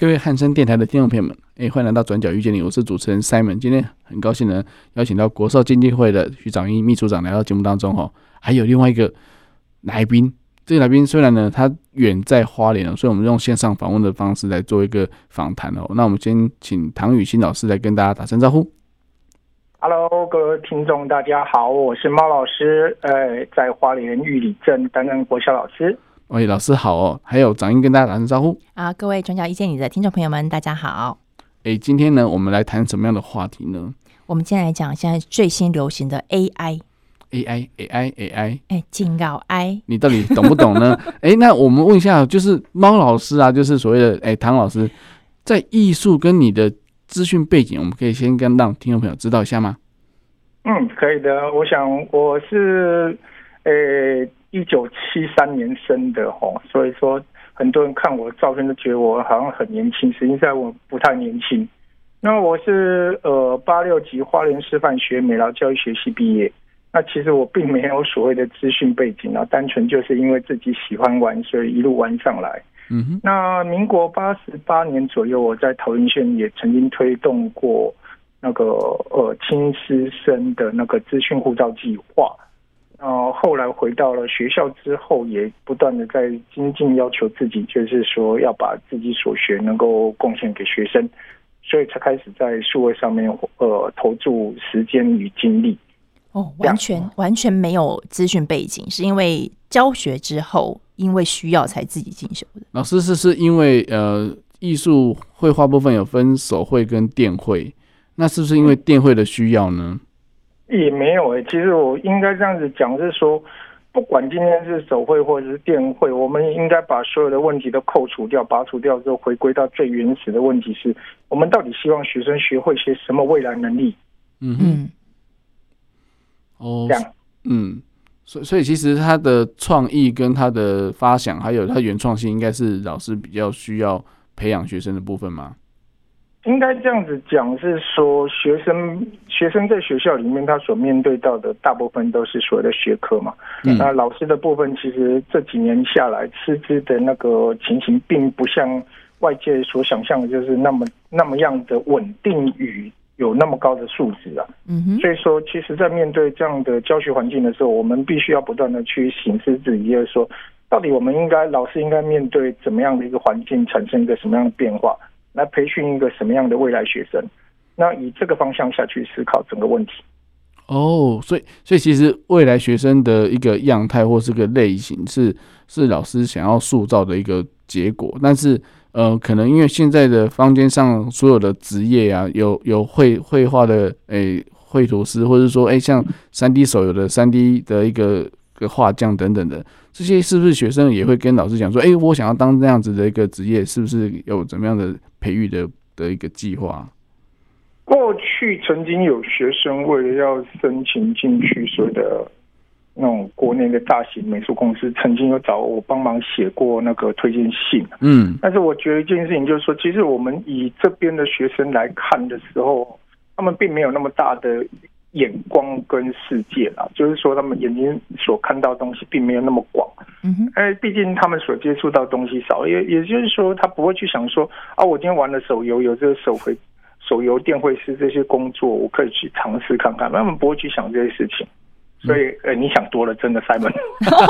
各位汉声电台的听众朋友们，哎，欢迎来到转角遇见你，我是主持人 Simon。今天很高兴呢，邀请到国少基金会的徐长英秘书长来到节目当中哦。还有另外一个来宾，这个来宾虽然呢他远在花莲，所以我们用线上访问的方式来做一个访谈哦。那我们先请唐雨欣老师来跟大家打声招呼。Hello，各位听众，大家好，我是猫老师，呃，在花莲玉里镇担任国小老师。喂，老师好哦，还有掌英跟大家打声招呼啊！各位转角意见你的听众朋友们，大家好。哎，今天呢，我们来谈什么样的话题呢？我们今天来讲现在最新流行的 AI，AI，AI，AI，哎，警告 I，你到底懂不懂呢？哎，那我们问一下，就是猫老师啊，就是所谓的哎，唐老师，在艺术跟你的资讯背景，我们可以先跟让听众朋友知道一下吗？嗯，可以的。我想我是呃。一九七三年生的吼，所以说很多人看我的照片都觉得我好像很年轻，实际上我不太年轻。那我是呃八六级花莲师范学美劳教育学系毕业。那其实我并没有所谓的资讯背景啊，单纯就是因为自己喜欢玩，所以一路玩上来。嗯哼。那民国八十八年左右，我在桃园县也曾经推动过那个呃亲师生的那个资讯护照计划。呃，后来回到了学校之后，也不断的在精进，要求自己，就是说要把自己所学能够贡献给学生，所以才开始在数位上面呃投注时间与精力。哦，完全完全没有资讯背景，是因为教学之后因为需要才自己进修的。老师是是因为呃艺术绘画部分有分手绘跟电绘，那是不是因为电绘的需要呢？嗯也没有诶、欸，其实我应该这样子讲，是说，不管今天是手绘或者是电绘，我们应该把所有的问题都扣除掉、拔除掉之后，回归到最原始的问题是：我们到底希望学生学会些什么未来能力？嗯哼，哦，这样，嗯，所以所以其实他的创意跟他的发想，还有他原创性，应该是老师比较需要培养学生的部分吗？应该这样子讲，是说学生学生在学校里面，他所面对到的大部分都是所谓的学科嘛。嗯。那老师的部分，其实这几年下来，师资的那个情形，并不像外界所想象的，就是那么那么样的稳定与有那么高的素质啊。嗯哼。所以说，其实，在面对这样的教学环境的时候，我们必须要不断的去省思自己，就是说，到底我们应该老师应该面对怎么样的一个环境，产生一个什么样的变化。来培训一个什么样的未来学生？那以这个方向下去思考整个问题。哦，所以所以其实未来学生的一个样态或是个类型是是老师想要塑造的一个结果。但是呃，可能因为现在的坊间上所有的职业啊，有有绘绘画的诶绘图师，或者说诶像三 D 手游的三 D 的一个个画匠等等的。这些是不是学生也会跟老师讲说，哎，我想要当这样子的一个职业，是不是有怎么样的培育的的一个计划？过去曾经有学生为了要申请进去所谓的那种国内的大型美术公司，曾经有找我帮忙写过那个推荐信。嗯，但是我觉得一件事情就是说，其实我们以这边的学生来看的时候，他们并没有那么大的。眼光跟世界啦，就是说他们眼睛所看到的东西并没有那么广，嗯哼，哎，毕竟他们所接触到的东西少，也也就是说，他不会去想说啊，我今天玩了手游有这个手绘、手游电绘师这些工作，我可以去尝试看看，他们不会去想这些事情，所以，呃，你想多了，真的，Simon。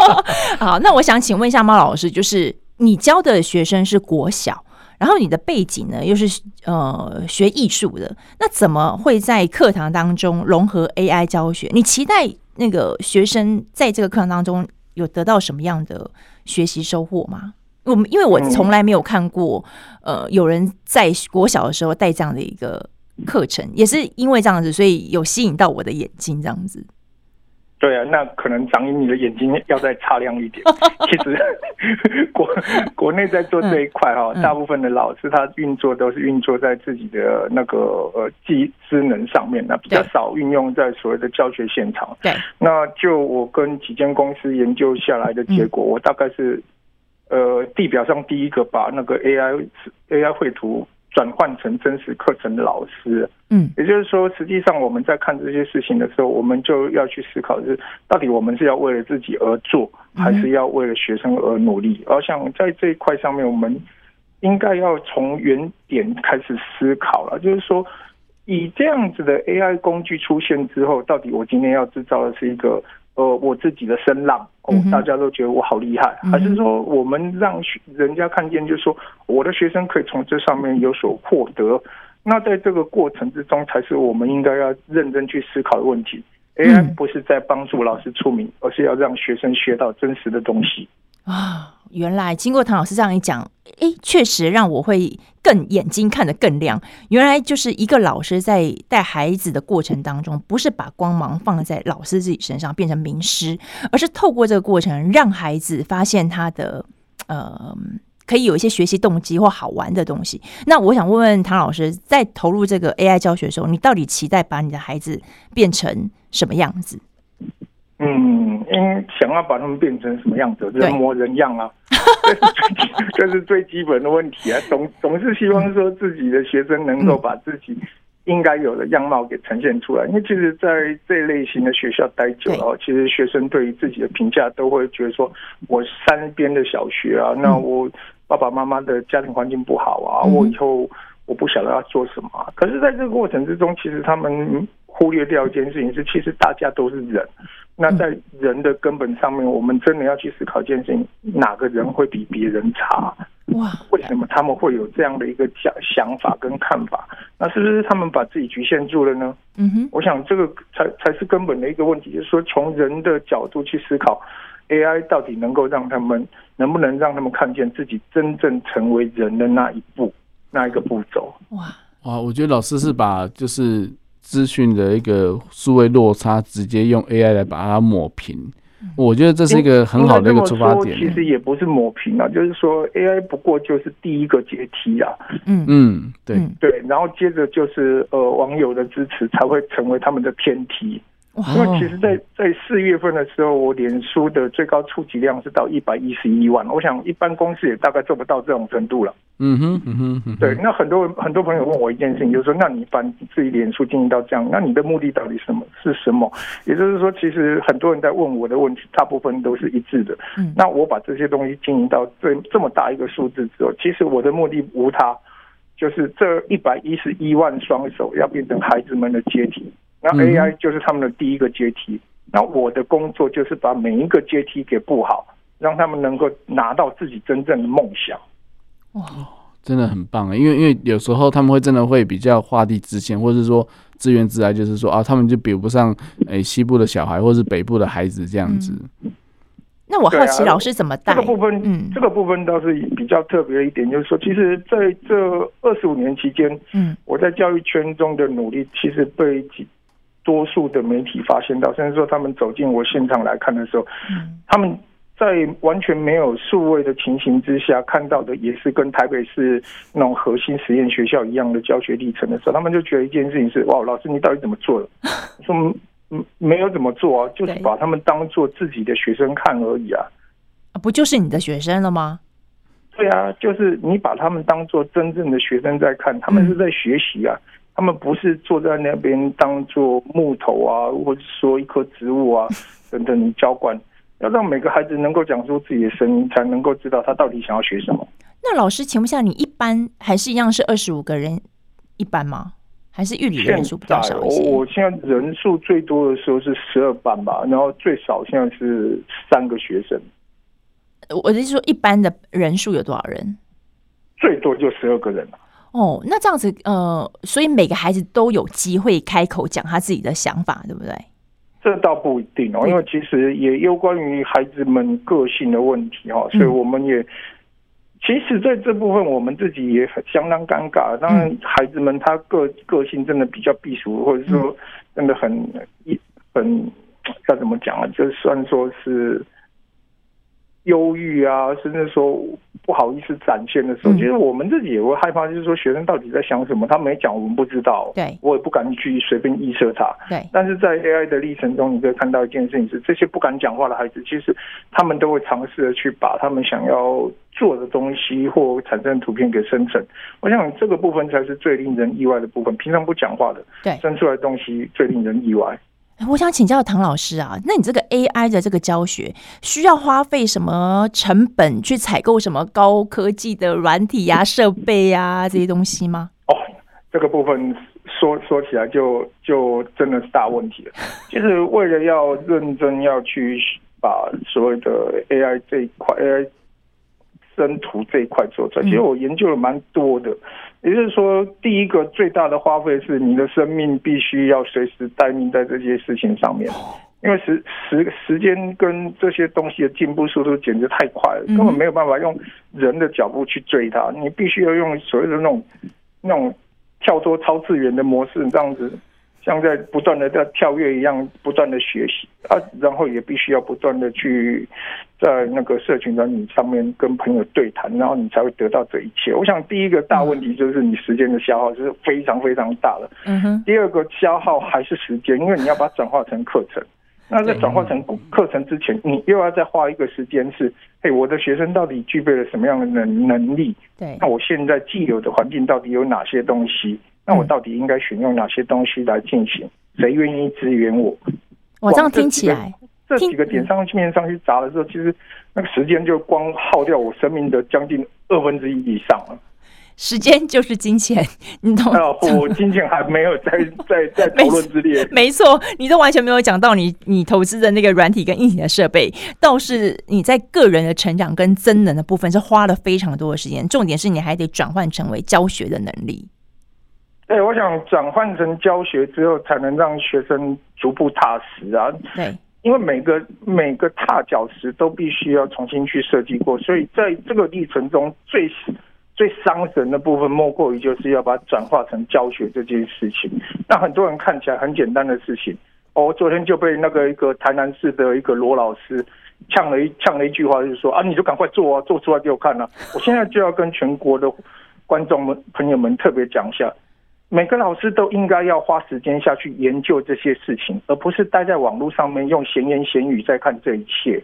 好，那我想请问一下猫老师，就是你教的学生是国小。然后你的背景呢，又是呃学艺术的，那怎么会在课堂当中融合 AI 教学？你期待那个学生在这个课堂当中有得到什么样的学习收获吗？我们因为我从来没有看过，呃，有人在国小的时候带这样的一个课程，也是因为这样子，所以有吸引到我的眼睛，这样子。对啊，那可能长影你的眼睛要再擦亮一点。其实 国国内在做这一块哈，大部分的老师他运作都是运作在自己的那个呃技职能上面，那比较少运用在所谓的教学现场。对，那就我跟几间公司研究下来的结果，我大概是呃地表上第一个把那个 AI AI 绘图。转换成真实课程的老师，嗯，也就是说，实际上我们在看这些事情的时候，我们就要去思考，就是到底我们是要为了自己而做，还是要为了学生而努力？而想在这一块上面，我们应该要从原点开始思考了，就是说，以这样子的 AI 工具出现之后，到底我今天要制造的是一个。呃，我自己的声浪哦，大家都觉得我好厉害，还是说我们让人家看见，就是说我的学生可以从这上面有所获得？那在这个过程之中，才是我们应该要认真去思考的问题。AI 不是在帮助老师出名，而是要让学生学到真实的东西啊。原来经过唐老师这样一讲，哎，确实让我会更眼睛看得更亮。原来就是一个老师在带孩子的过程当中，不是把光芒放在老师自己身上变成名师，而是透过这个过程让孩子发现他的呃，可以有一些学习动机或好玩的东西。那我想问问唐老师，在投入这个 AI 教学的时候，你到底期待把你的孩子变成什么样子？嗯，因想要把他们变成什么样子，人模人样啊，这是最基本的问题啊。总总是希望说自己的学生能够把自己应该有的样貌给呈现出来。因为其实，在这类型的学校待久了，其实学生对于自己的评价都会觉得说，我山边的小学啊，那我爸爸妈妈的家庭环境不好啊，我以后我不晓得要做什么。可是，在这个过程之中，其实他们忽略掉一件事情是，其实大家都是人。那在人的根本上面，我们真的要去思考一件事情：哪个人会比别人差？哇！为什么他们会有这样的一个想想法跟看法？那是不是他们把自己局限住了呢？嗯哼，我想这个才才是根本的一个问题，就是说从人的角度去思考，AI 到底能够让他们能不能让他们看见自己真正成为人的那一步，那一个步骤？哇哇！我觉得老师是把就是。资讯的一个数位落差，直接用 AI 来把它抹平，我觉得这是一个很好的一个出发点。其实也不是抹平啊，就是说 AI 不过就是第一个阶梯啊。嗯嗯，对对，然后接着就是呃网友的支持才会成为他们的天梯。因为其实在，在在四月份的时候，我脸书的最高触及量是到一百一十一万。我想一般公司也大概做不到这种程度了。嗯哼，嗯哼，嗯哼，对。那很多很多朋友问我一件事情，就是说，那你把自己脸书经营到这样，那你的目的到底什么？是什么？也就是说，其实很多人在问我的问题，大部分都是一致的。嗯。那我把这些东西经营到这这么大一个数字之后，其实我的目的无他，就是这一百一十一万双手要变成孩子们的阶梯。那 AI 就是他们的第一个阶梯，那我的工作就是把每一个阶梯给布好，让他们能够拿到自己真正的梦想。哇，真的很棒啊！因为因为有时候他们会真的会比较画地自限，或者是说自怨自艾，就是说啊，他们就比不上诶西部的小孩，或是北部的孩子这样子。嗯、那我好奇老师怎么带、啊、这个部分？嗯，这个部分倒是比较特别一点，就是说，其实在这二十五年期间，嗯，我在教育圈中的努力，其实被几。多数的媒体发现到，甚至说他们走进我现场来看的时候，他们在完全没有数位的情形之下看到的，也是跟台北市那种核心实验学校一样的教学历程的时候，他们就觉得一件事情是：哇，老师你到底怎么做的？说嗯，没有怎么做啊，就是把他们当做自己的学生看而已啊。啊，不就是你的学生了吗？对啊，就是你把他们当做真正的学生在看，他们是在学习啊。他们不是坐在那边当做木头啊，或者说一棵植物啊等等，你教官要让每个孩子能够讲出自己的声音，才能够知道他到底想要学什么。那老师，请问下，你一般还是一样是二十五个人一班吗？还是预理的人数比较少一些？我现在人数最多的时候是十二班吧，然后最少现在是三个学生。我的意思说，一般的人数有多少人？最多就十二个人了。哦，那这样子，呃，所以每个孩子都有机会开口讲他自己的想法，对不对？这倒不一定哦，因为其实也有关于孩子们个性的问题哈，所以我们也、嗯、其实在这部分我们自己也很相当尴尬。当然，孩子们他个个性真的比较避俗，或者说真的很一很要怎么讲啊？就算说是。忧郁啊，甚至说不好意思展现的时候，其实我们自己也会害怕，就是说学生到底在想什么，他没讲，我们不知道。对，我也不敢去随便臆测他。对，但是在 AI 的历程中，你可以看到一件事情是，这些不敢讲话的孩子，其实他们都会尝试的去把他们想要做的东西或产生的图片给生成。我想这个部分才是最令人意外的部分。平常不讲话的，对，生出来的东西最令人意外。我想请教唐老师啊，那你这个 AI 的这个教学需要花费什么成本去采购什么高科技的软体呀、啊、设备呀、啊、这些东西吗？哦，这个部分说说起来就就真的是大问题了。其实为了要认真要去把所谓的 AI 这一块 AI 生图这一块做出来，其实我研究了蛮多的。也就是说，第一个最大的花费是你的生命必须要随时待命在这些事情上面，因为时时时间跟这些东西的进步速度简直太快了，根本没有办法用人的脚步去追它。你必须要用所谓的那种那种跳脱超次元的模式，这样子。像在不断的在跳跃一样，不断的学习啊，然后也必须要不断的去在那个社群软体上面跟朋友对谈，然后你才会得到这一切。我想第一个大问题就是你时间的消耗是非常非常大的。嗯哼。第二个消耗还是时间，因为你要把它转化成课程。那在转化成课程之前，你又要再花一个时间是，嘿，我的学生到底具备了什么样的能能力？对。那我现在既有的环境到底有哪些东西？那我到底应该选用哪些东西来进行？谁愿意支援我？我这样听起来，这几个点上面上去砸的时候，其实那个时间就光耗掉我生命的将近二分之一以上了。时间就是金钱，你懂？我金钱还没有在 在在讨论之列。没错，你都完全没有讲到你你投资的那个软体跟硬体的设备，倒是你在个人的成长跟增能的部分是花了非常多的时间。重点是你还得转换成为教学的能力。对，我想转换成教学之后，才能让学生逐步踏实啊。对，因为每个每个踏脚石都必须要重新去设计过，所以在这个历程中最最伤神的部分，莫过于就是要把它转化成教学这件事情。那很多人看起来很简单的事情，哦，我昨天就被那个一个台南市的一个罗老师呛了一呛了一句话，就是说啊，你就赶快做啊，做出来给我看啊！我现在就要跟全国的观众们朋友们特别讲一下。每个老师都应该要花时间下去研究这些事情，而不是待在网络上面用闲言闲语在看这一切。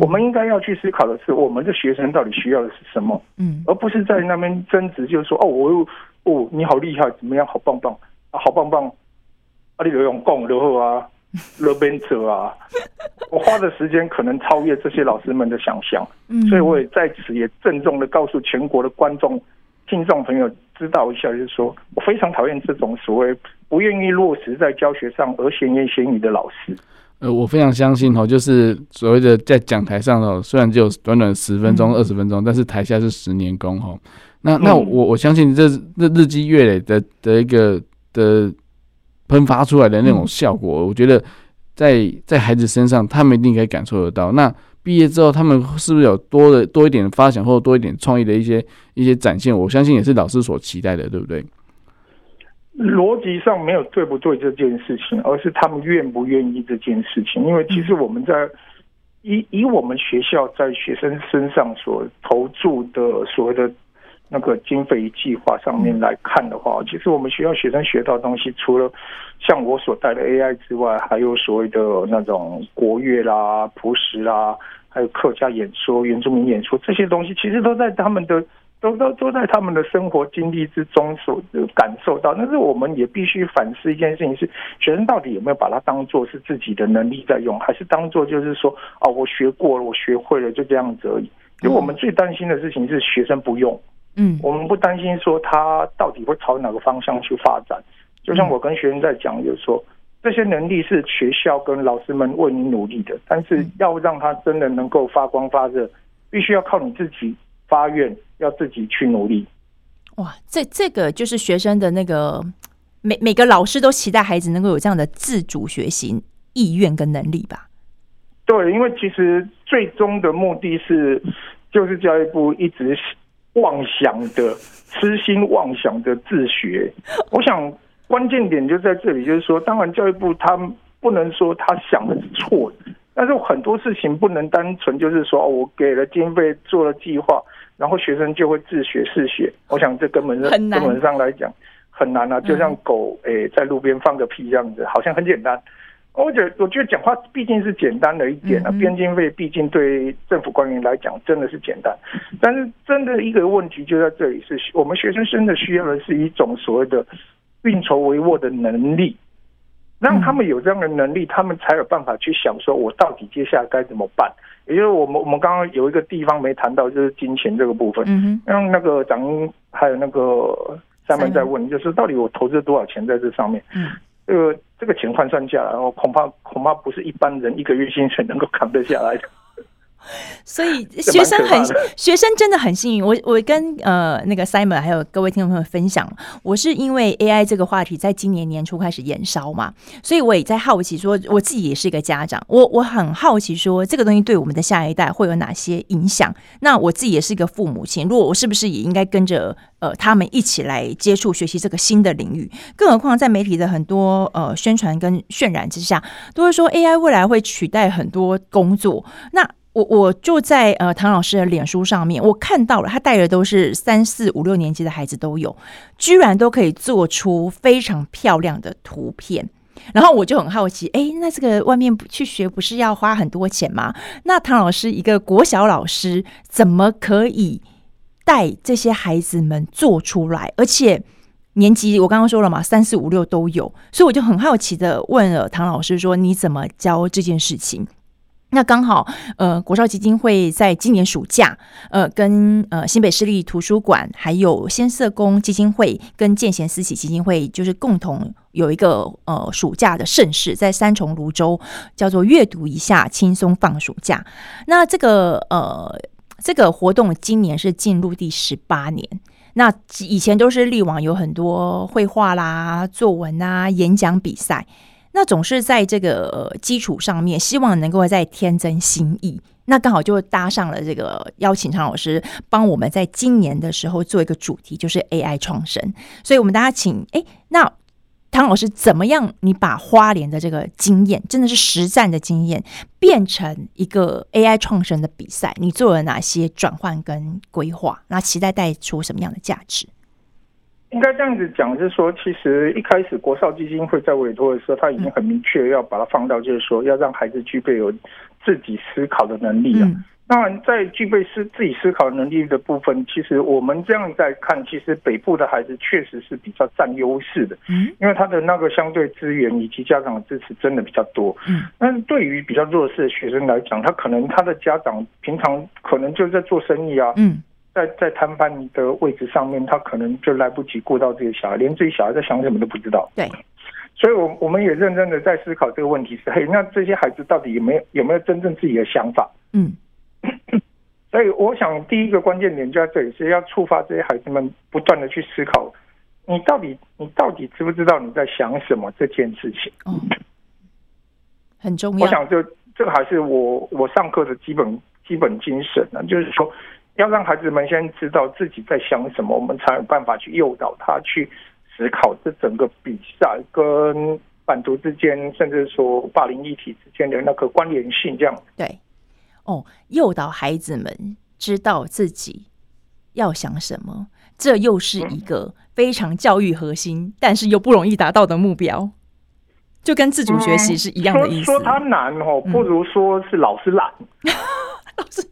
我们应该要去思考的是，我们的学生到底需要的是什么？嗯，而不是在那边争执，就是说，哦，我又，哦，你好厉害，怎么样，好棒棒啊，好棒棒，啊，你游泳够然后啊，勒边者啊，我花的时间可能超越这些老师们的想象。嗯，所以我也在此也郑重的告诉全国的观众。听众朋友知道一下，就是说我非常讨厌这种所谓不愿意落实在教学上而闲言闲语的老师。呃，我非常相信哈，就是所谓的在讲台上哦，虽然只有短短十分钟、二十分钟，但是台下是十年功哈。那那我我相信这这日积月累的的一个的喷发出来的那种效果，我觉得在在孩子身上，他们一定可以感受得到。那毕业之后，他们是不是有多的多一点发想，或多一点创意的一些一些展现？我相信也是老师所期待的，对不对？逻辑上没有对不对这件事情，而是他们愿不愿意这件事情。因为其实我们在以以我们学校在学生身上所投注的所谓的那个经费计划上面来看的话，其实我们学校学生学到的东西，除了像我所带的 AI 之外，还有所谓的那种国乐啦、朴实啦。还有客家演说、原住民演说这些东西，其实都在他们的都都都在他们的生活经历之中所感受到。但是我们也必须反思一件事情：是学生到底有没有把它当做是自己的能力在用，还是当做就是说啊，我学过了，我学会了，就这样子而已。因为我们最担心的事情是学生不用，嗯，我们不担心说他到底会朝哪个方向去发展。就像我跟学生在讲，就是说。这些能力是学校跟老师们为你努力的，但是要让他真的能够发光发热，必须要靠你自己发愿，要自己去努力。哇，这这个就是学生的那个每每个老师都期待孩子能够有这样的自主学习意愿跟能力吧？对，因为其实最终的目的是，就是教育部一直妄想的、痴心妄想的自学。我想。关键点就在这里，就是说，当然教育部他不能说他想的是错的，但是很多事情不能单纯就是说，哦，我给了经费做了计划，然后学生就会自学自学。我想这根本上根本上来讲很难啊，就像狗诶、欸、在路边放个屁这样子，好像很简单。我觉得，我觉得讲话毕竟是简单的一点啊，编经费毕竟对政府官员来讲真的是简单，但是真的一个问题就在这里，是我们学生真的需要的是一种所谓的运筹帷幄的能力，让他们有这样的能力，他们才有办法去想说，我到底接下来该怎么办？也就是我们我们刚刚有一个地方没谈到，就是金钱这个部分。嗯，让那个长英还有那个下面在问，就是到底我投资多少钱在这上面？嗯。这个这个钱换算下来，我恐怕恐怕不是一般人一个月薪水能够扛得下来的。所以学生很学生真的很幸运。我我跟呃那个 Simon 还有各位听众朋友分享，我是因为 AI 这个话题在今年年初开始延烧嘛，所以我也在好奇说，我自己也是一个家长，我我很好奇说这个东西对我们的下一代会有哪些影响？那我自己也是一个父母亲，如果我是不是也应该跟着呃他们一起来接触学习这个新的领域？更何况在媒体的很多呃宣传跟渲染之下，都是说 AI 未来会取代很多工作，那。我我就在呃唐老师的脸书上面，我看到了他带的都是三四五六年级的孩子都有，居然都可以做出非常漂亮的图片，然后我就很好奇，哎，那这个外面去学不是要花很多钱吗？那唐老师一个国小老师，怎么可以带这些孩子们做出来？而且年级我刚刚说了嘛，三四五六都有，所以我就很好奇的问了唐老师说，你怎么教这件事情？那刚好，呃，国少基金会在今年暑假，呃，跟呃新北市立图书馆，还有先社工基金会跟建贤思齐基金会，就是共同有一个呃暑假的盛事，在三重芦洲，叫做阅读一下，轻松放暑假。那这个呃这个活动今年是进入第十八年，那以前都是历往有很多绘画啦、作文啊、演讲比赛。那总是在这个基础上面，希望能够再添增新意。那刚好就搭上了这个邀请唐老师帮我们在今年的时候做一个主题，就是 AI 创生。所以我们大家请，哎，那唐老师怎么样？你把花莲的这个经验，真的是实战的经验，变成一个 AI 创生的比赛？你做了哪些转换跟规划？那期待带出什么样的价值？应该这样子讲，就是说，其实一开始国少基金会在委托的时候，他已经很明确要把它放到，就是说，要让孩子具备有自己思考的能力了。当然，在具备思自己思考能力的部分，其实我们这样在看，其实北部的孩子确实是比较占优势的，嗯因为他的那个相对资源以及家长的支持真的比较多。嗯但是对于比较弱势的学生来讲，他可能他的家长平常可能就在做生意啊。在在摊贩的位置上面，他可能就来不及顾到这些小孩，连自己小孩在想什么都不知道。对，所以，我我们也认真的在思考这个问题是：嘿，那这些孩子到底有没有有没有真正自己的想法？嗯，所以我想第一个关键点就在这里，是要触发这些孩子们不断的去思考，你到底你到底知不知道你在想什么这件事情？哦，很重要。我想这这个还是我我上课的基本基本精神呢，就是说。要让孩子们先知道自己在想什么，我们才有办法去诱导他去思考这整个比赛跟版图之间，甚至说霸凌议题之间的那个关联性。这样对哦，诱导孩子们知道自己要想什么，这又是一个非常教育核心，嗯、但是又不容易达到的目标，就跟自主学习是一样的意思。嗯、说，说他难哦，不如说是老师懒。嗯、老师。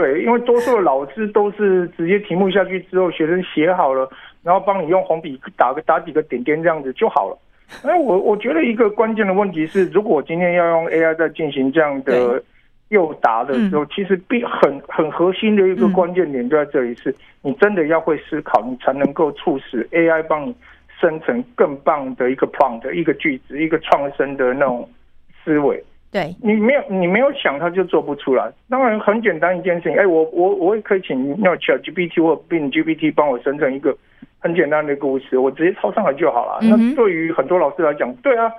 对，因为多数的老师都是直接题目下去之后，学生写好了，然后帮你用红笔打个打几个点点这样子就好了。哎，我我觉得一个关键的问题是，如果我今天要用 AI 在进行这样的诱答的时候，其实必很很核心的一个关键点就在这里，是你真的要会思考，你才能够促使 AI 帮你生成更棒的一个 prompt 一个句子，一个创生的那种思维。对，你没有你没有想，他就做不出来。当然很简单一件事情，哎，我我我也可以请那 ChatGPT 或 Bing GPT 帮我生成一个很简单的故事，我直接抄上来就好了。嗯、那对于很多老师来讲，对啊，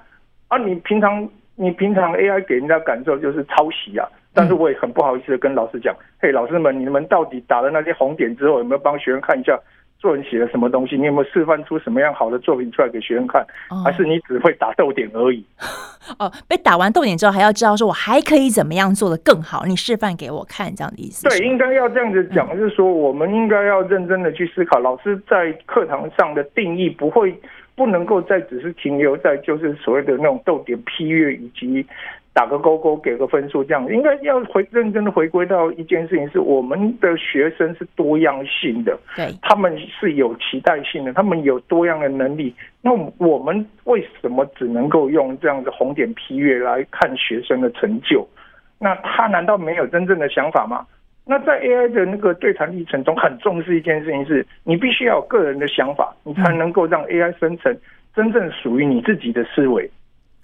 啊，你平常你平常 AI 给人家感受就是抄袭啊。但是我也很不好意思的跟老师讲，嘿，老师们，你们到底打了那些红点之后，有没有帮学生看一下作文写了什么东西？你有没有示范出什么样好的作品出来给学生看？哦、还是你只会打逗点而已？哦，被打完逗点之后，还要知道说我还可以怎么样做的更好？你示范给我看，这样的意思？对，应该要这样子讲，嗯、就是说我们应该要认真的去思考，老师在课堂上的定义不会不能够再只是停留在就是所谓的那种逗点批阅以及。打个勾勾，给个分数，这样应该要回认真的回归到一件事情，是我们的学生是多样性的，对，他们是有期待性的，他们有多样的能力。那我们为什么只能够用这样的红点批阅来看学生的成就？那他难道没有真正的想法吗？那在 AI 的那个对谈历程中，很重视一件事情是，你必须要有个人的想法，你才能够让 AI 生成真正属于你自己的思维。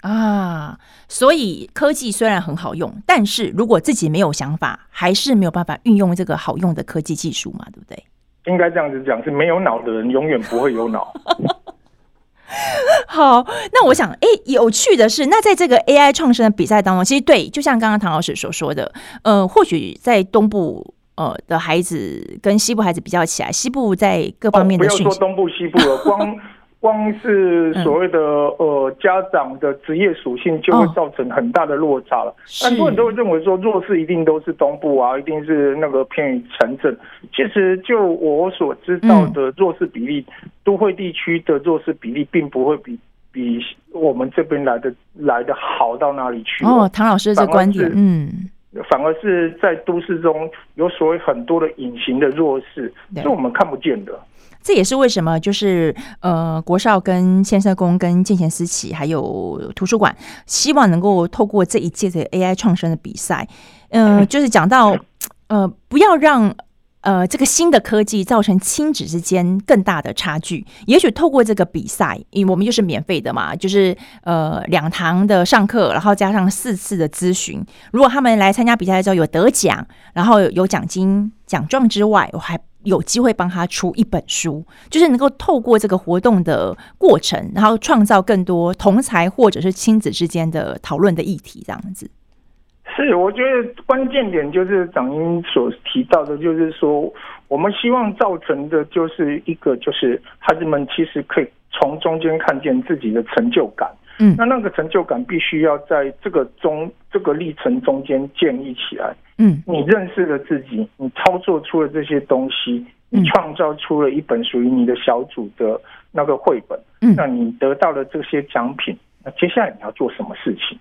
啊，所以科技虽然很好用，但是如果自己没有想法，还是没有办法运用这个好用的科技技术嘛，对不对？应该这样子讲，是没有脑的人永远不会有脑。好，那我想，哎，有趣的是，那在这个 AI 创生的比赛当中，其实对，就像刚刚唐老师所说的，呃，或许在东部呃的孩子跟西部孩子比较起来，西部在各方面的不要说东部西部了，光。光是所谓的呃家长的职业属性，就会造成很大的落差了。很多人都会认为说弱势一定都是东部啊，一定是那个偏于城镇。其实就我所知道的弱势比例，都会地区的弱势比例并不会比比我们这边来的来的好到哪里去。哦，唐老师这观点，嗯，反而是在都市中有所谓很多的隐形的弱势，是我们看不见的。这也是为什么，就是呃，国少跟千社工跟建贤思齐还有图书馆，希望能够透过这一届的 AI 创生的比赛，呃，就是讲到呃，不要让呃这个新的科技造成亲子之间更大的差距。也许透过这个比赛，因为我们就是免费的嘛，就是呃两堂的上课，然后加上四次的咨询。如果他们来参加比赛的时候有得奖，然后有奖金奖状之外，我还。有机会帮他出一本书，就是能够透过这个活动的过程，然后创造更多同才或者是亲子之间的讨论的议题，这样子。是，我觉得关键点就是长英所提到的，就是说我们希望造成的就是一个，就是孩子们其实可以从中间看见自己的成就感。嗯，那那个成就感必须要在这个中这个历程中间建立起来。嗯，你认识了自己，你操作出了这些东西，你创造出了一本属于你的小组的那个绘本。嗯，那你得到了这些奖品，那接下来你要做什么事情？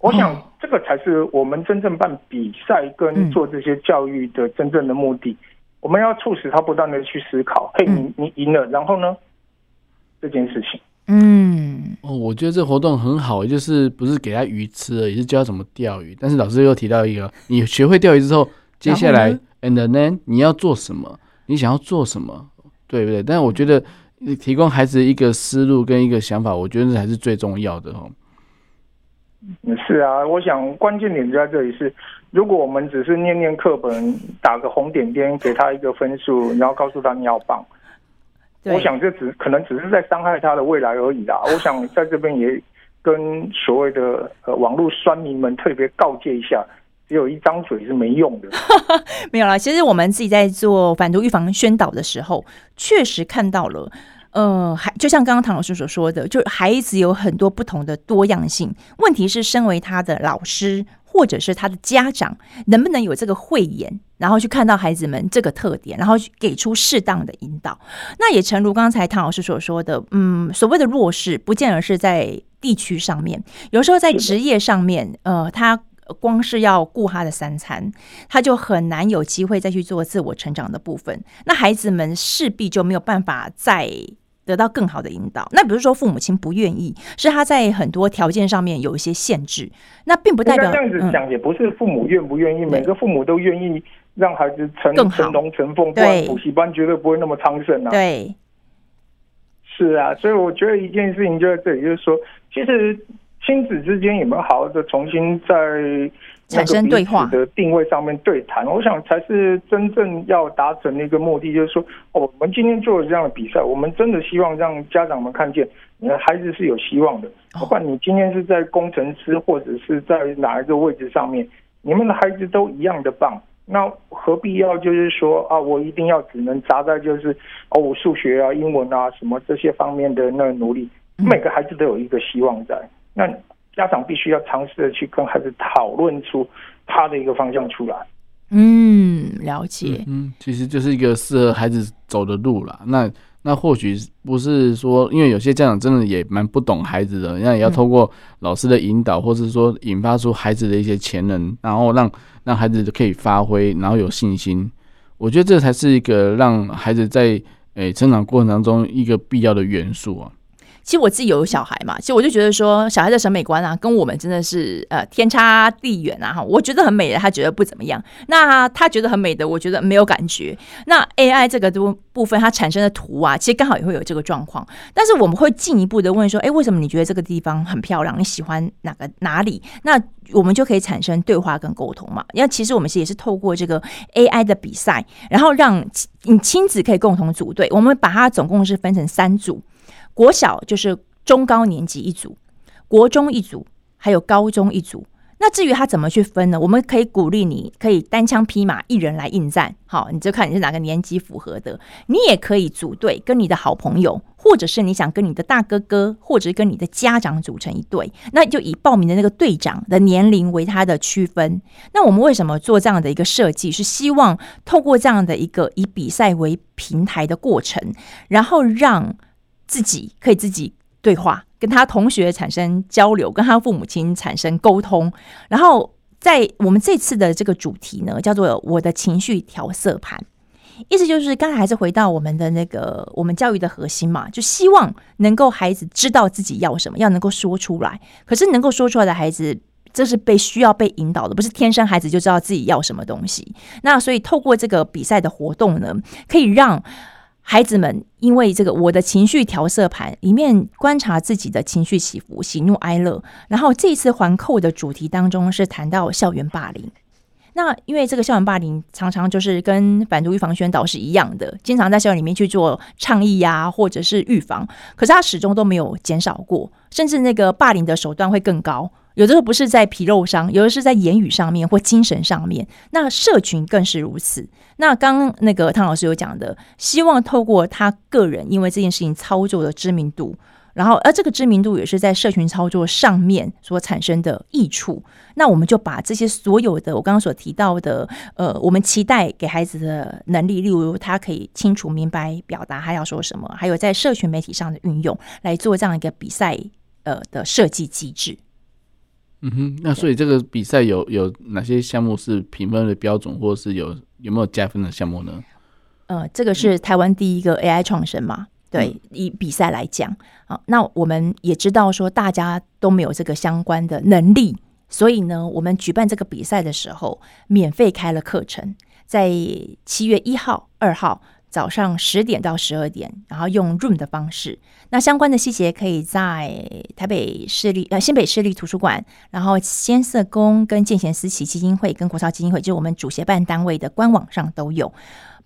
我想这个才是我们真正办比赛跟做这些教育的真正的目的。我们要促使他不断的去思考：嘿，你你赢了，然后呢？这件事情。嗯，哦，我觉得这活动很好，就是不是给他鱼吃了，也是教他怎么钓鱼。但是老师又提到一个，你学会钓鱼之后，接下来 and then 你要做什么？你想要做什么？对不对？但是我觉得提供孩子一个思路跟一个想法，我觉得这才是最重要的哦。是啊，我想关键点就在这里是，如果我们只是念念课本，打个红点点，给他一个分数，然后告诉他你要棒。我想这只可能只是在伤害他的未来而已啦。我想在这边也跟所谓的呃网络酸民们特别告诫一下，只有一张嘴是没用的。没有啦，其实我们自己在做反毒预防宣导的时候，确实看到了，呃，还就像刚刚唐老师所说的，就孩子有很多不同的多样性。问题是，身为他的老师。或者是他的家长能不能有这个慧眼，然后去看到孩子们这个特点，然后给出适当的引导。那也诚如刚才唐老师所说的，嗯，所谓的弱势，不见得是在地区上面，有时候在职业上面，呃，他光是要顾他的三餐，他就很难有机会再去做自我成长的部分。那孩子们势必就没有办法再。得到更好的引导。那比如说父母亲不愿意，是他在很多条件上面有一些限制。那并不代表这样子讲，也不是父母愿不愿意，每个父母都愿意让孩子成成龙成凤，不然补习班绝对不会那么昌盛啊。对，是啊，所以我觉得一件事情就在这里，就是说，其实亲子之间有没有好好的重新在。产生对话的定位上面对谈，我想才是真正要达成的一个目的。就是说，我们今天做了这样的比赛，我们真的希望让家长们看见，你的孩子是有希望的。不管你今天是在工程师，或者是在哪一个位置上面，你们的孩子都一样的棒。那何必要就是说啊，我一定要只能砸在就是哦，我数学啊、英文啊什么这些方面的那个努力。每个孩子都有一个希望在，那家长必须要尝试的去跟孩子讨论出他的一个方向出来。嗯，了解。嗯，其实就是一个适合孩子走的路啦。那那或许不是说，因为有些家长真的也蛮不懂孩子的，那也要透过老师的引导，或者是说引发出孩子的一些潜能，然后让让孩子可以发挥，然后有信心。我觉得这才是一个让孩子在诶、欸、成长过程当中一个必要的元素啊。其实我自己有小孩嘛，其实我就觉得说，小孩的审美观啊，跟我们真的是呃天差地远啊哈。我觉得很美的，他觉得不怎么样；那他觉得很美的，我觉得没有感觉。那 AI 这个部部分，它产生的图啊，其实刚好也会有这个状况。但是我们会进一步的问说，哎，为什么你觉得这个地方很漂亮？你喜欢哪个哪里？那我们就可以产生对话跟沟通嘛。因为其实我们是也是透过这个 AI 的比赛，然后让你亲子可以共同组队。我们把它总共是分成三组。国小就是中高年级一组，国中一组，还有高中一组。那至于他怎么去分呢？我们可以鼓励你，可以单枪匹马一人来应战。好，你就看你是哪个年级符合的。你也可以组队，跟你的好朋友，或者是你想跟你的大哥哥，或者跟你的家长组成一队。那就以报名的那个队长的年龄为他的区分。那我们为什么做这样的一个设计？是希望透过这样的一个以比赛为平台的过程，然后让。自己可以自己对话，跟他同学产生交流，跟他父母亲产生沟通。然后，在我们这次的这个主题呢，叫做“我的情绪调色盘”，意思就是刚才还是回到我们的那个我们教育的核心嘛，就希望能够孩子知道自己要什么，要能够说出来。可是能够说出来的孩子，这是被需要被引导的，不是天生孩子就知道自己要什么东西。那所以透过这个比赛的活动呢，可以让。孩子们因为这个我的情绪调色盘里面观察自己的情绪起伏、喜怒哀乐，然后这次环扣的主题当中是谈到校园霸凌。那因为这个校园霸凌常常就是跟反毒预防宣导是一样的，经常在校园里面去做倡议呀、啊，或者是预防，可是他始终都没有减少过，甚至那个霸凌的手段会更高。有的时候不是在皮肉上，有的是在言语上面或精神上面。那社群更是如此。那刚刚那个汤老师有讲的，希望透过他个人因为这件事情操作的知名度，然后而这个知名度也是在社群操作上面所产生的益处。那我们就把这些所有的我刚刚所提到的，呃，我们期待给孩子的能力，例如他可以清楚明白表达他要说什么，还有在社群媒体上的运用，来做这样一个比赛呃的设计机制。嗯哼，那所以这个比赛有有哪些项目是评分的标准，或者是有有没有加分的项目呢？呃，这个是台湾第一个 AI 创生嘛？对，以比赛来讲，啊，那我们也知道说大家都没有这个相关的能力，所以呢，我们举办这个比赛的时候，免费开了课程，在七月一号、二号。早上十点到十二点，然后用 Room 的方式。那相关的细节可以在台北市立呃新北市立图书馆，然后先社工跟建贤思齐基金会跟国潮基金会，就是我们主协办单位的官网上都有。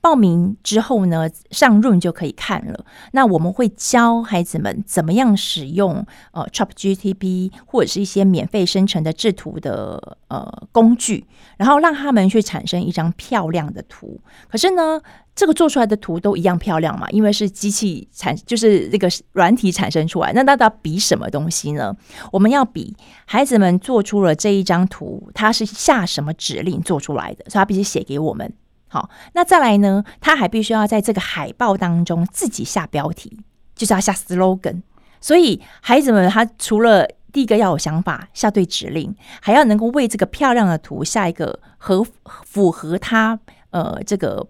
报名之后呢，上 Room 就可以看了。那我们会教孩子们怎么样使用呃 ChatGPT 或者是一些免费生成的制图的呃工具，然后让他们去产生一张漂亮的图。可是呢，这个做出来的图都一样漂亮嘛？因为是机器产，就是这个软体产生出来。那大家比什么东西呢？我们要比孩子们做出了这一张图，他是下什么指令做出来的？所以他必须写给我们。好，那再来呢？他还必须要在这个海报当中自己下标题，就是要下 slogan。所以孩子们他除了第一个要有想法，下对指令，还要能够为这个漂亮的图下一个合符合他呃这个。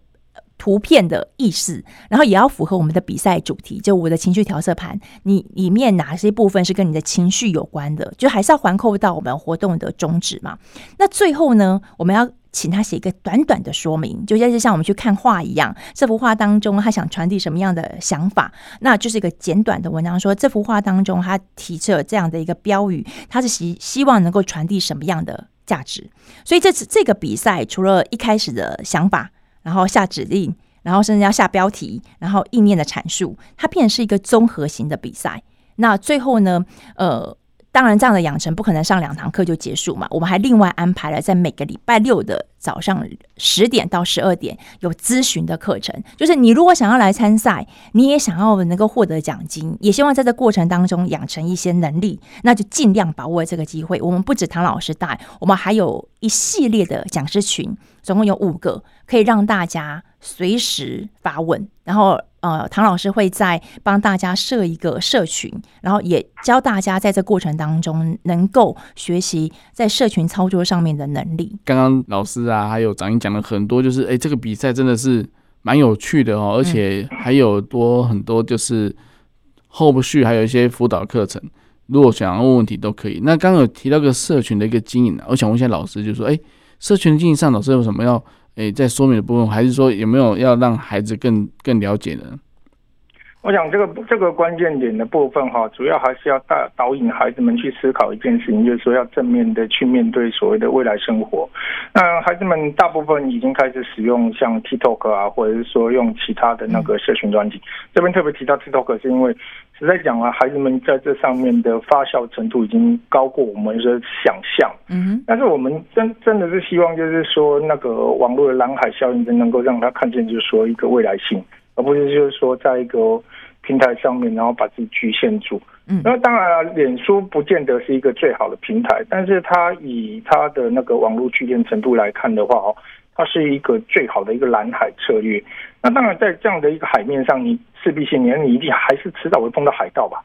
图片的意思，然后也要符合我们的比赛主题，就我的情绪调色盘，你里面哪些部分是跟你的情绪有关的，就还是要环扣到我们活动的宗旨嘛。那最后呢，我们要请他写一个短短的说明，就像是像我们去看画一样，这幅画当中他想传递什么样的想法，那就是一个简短的文章，说这幅画当中他提出了这样的一个标语，他是希希望能够传递什么样的价值。所以这次这个比赛除了一开始的想法。然后下指令，然后甚至要下标题，然后意念的阐述，它变成是一个综合型的比赛。那最后呢，呃，当然这样的养成不可能上两堂课就结束嘛，我们还另外安排了在每个礼拜六的早上十点到十二点有咨询的课程，就是你如果想要来参赛，你也想要能够获得奖金，也希望在这过程当中养成一些能力，那就尽量把握这个机会。我们不止唐老师带，我们还有一系列的讲师群，总共有五个，可以让大家随时发问，然后。呃，唐老师会在帮大家设一个社群，然后也教大家在这过程当中能够学习在社群操作上面的能力。刚刚老师啊，还有长英讲了很多，就是哎，这个比赛真的是蛮有趣的哦，而且还有多很多就是后续还有一些辅导课程，如果想要问问题都可以。那刚刚有提到个社群的一个经营啊，我想问一下老师，就是说哎，社群经营上老师有什么要？诶，在说明的部分，还是说有没有要让孩子更更了解呢？我想这个这个关键点的部分哈，主要还是要带导引孩子们去思考一件事情，就是说要正面的去面对所谓的未来生活。那孩子们大部分已经开始使用像 TikTok 啊，或者是说用其他的那个社群专辑。这边特别提到 TikTok，是因为。实在讲啊，孩子们在这上面的发酵程度已经高过我们的想象。嗯，但是我们真真的是希望，就是说那个网络的蓝海效应，真能够让他看见，就是说一个未来性，而不是就是说在一个平台上面，然后把自己局限住。嗯，那当然了，脸书不见得是一个最好的平台，但是它以它的那个网络聚敛程度来看的话，哦。它是一个最好的一个蓝海策略。那当然，在这样的一个海面上，你势必性，你你一定还是迟早会碰到海盗吧？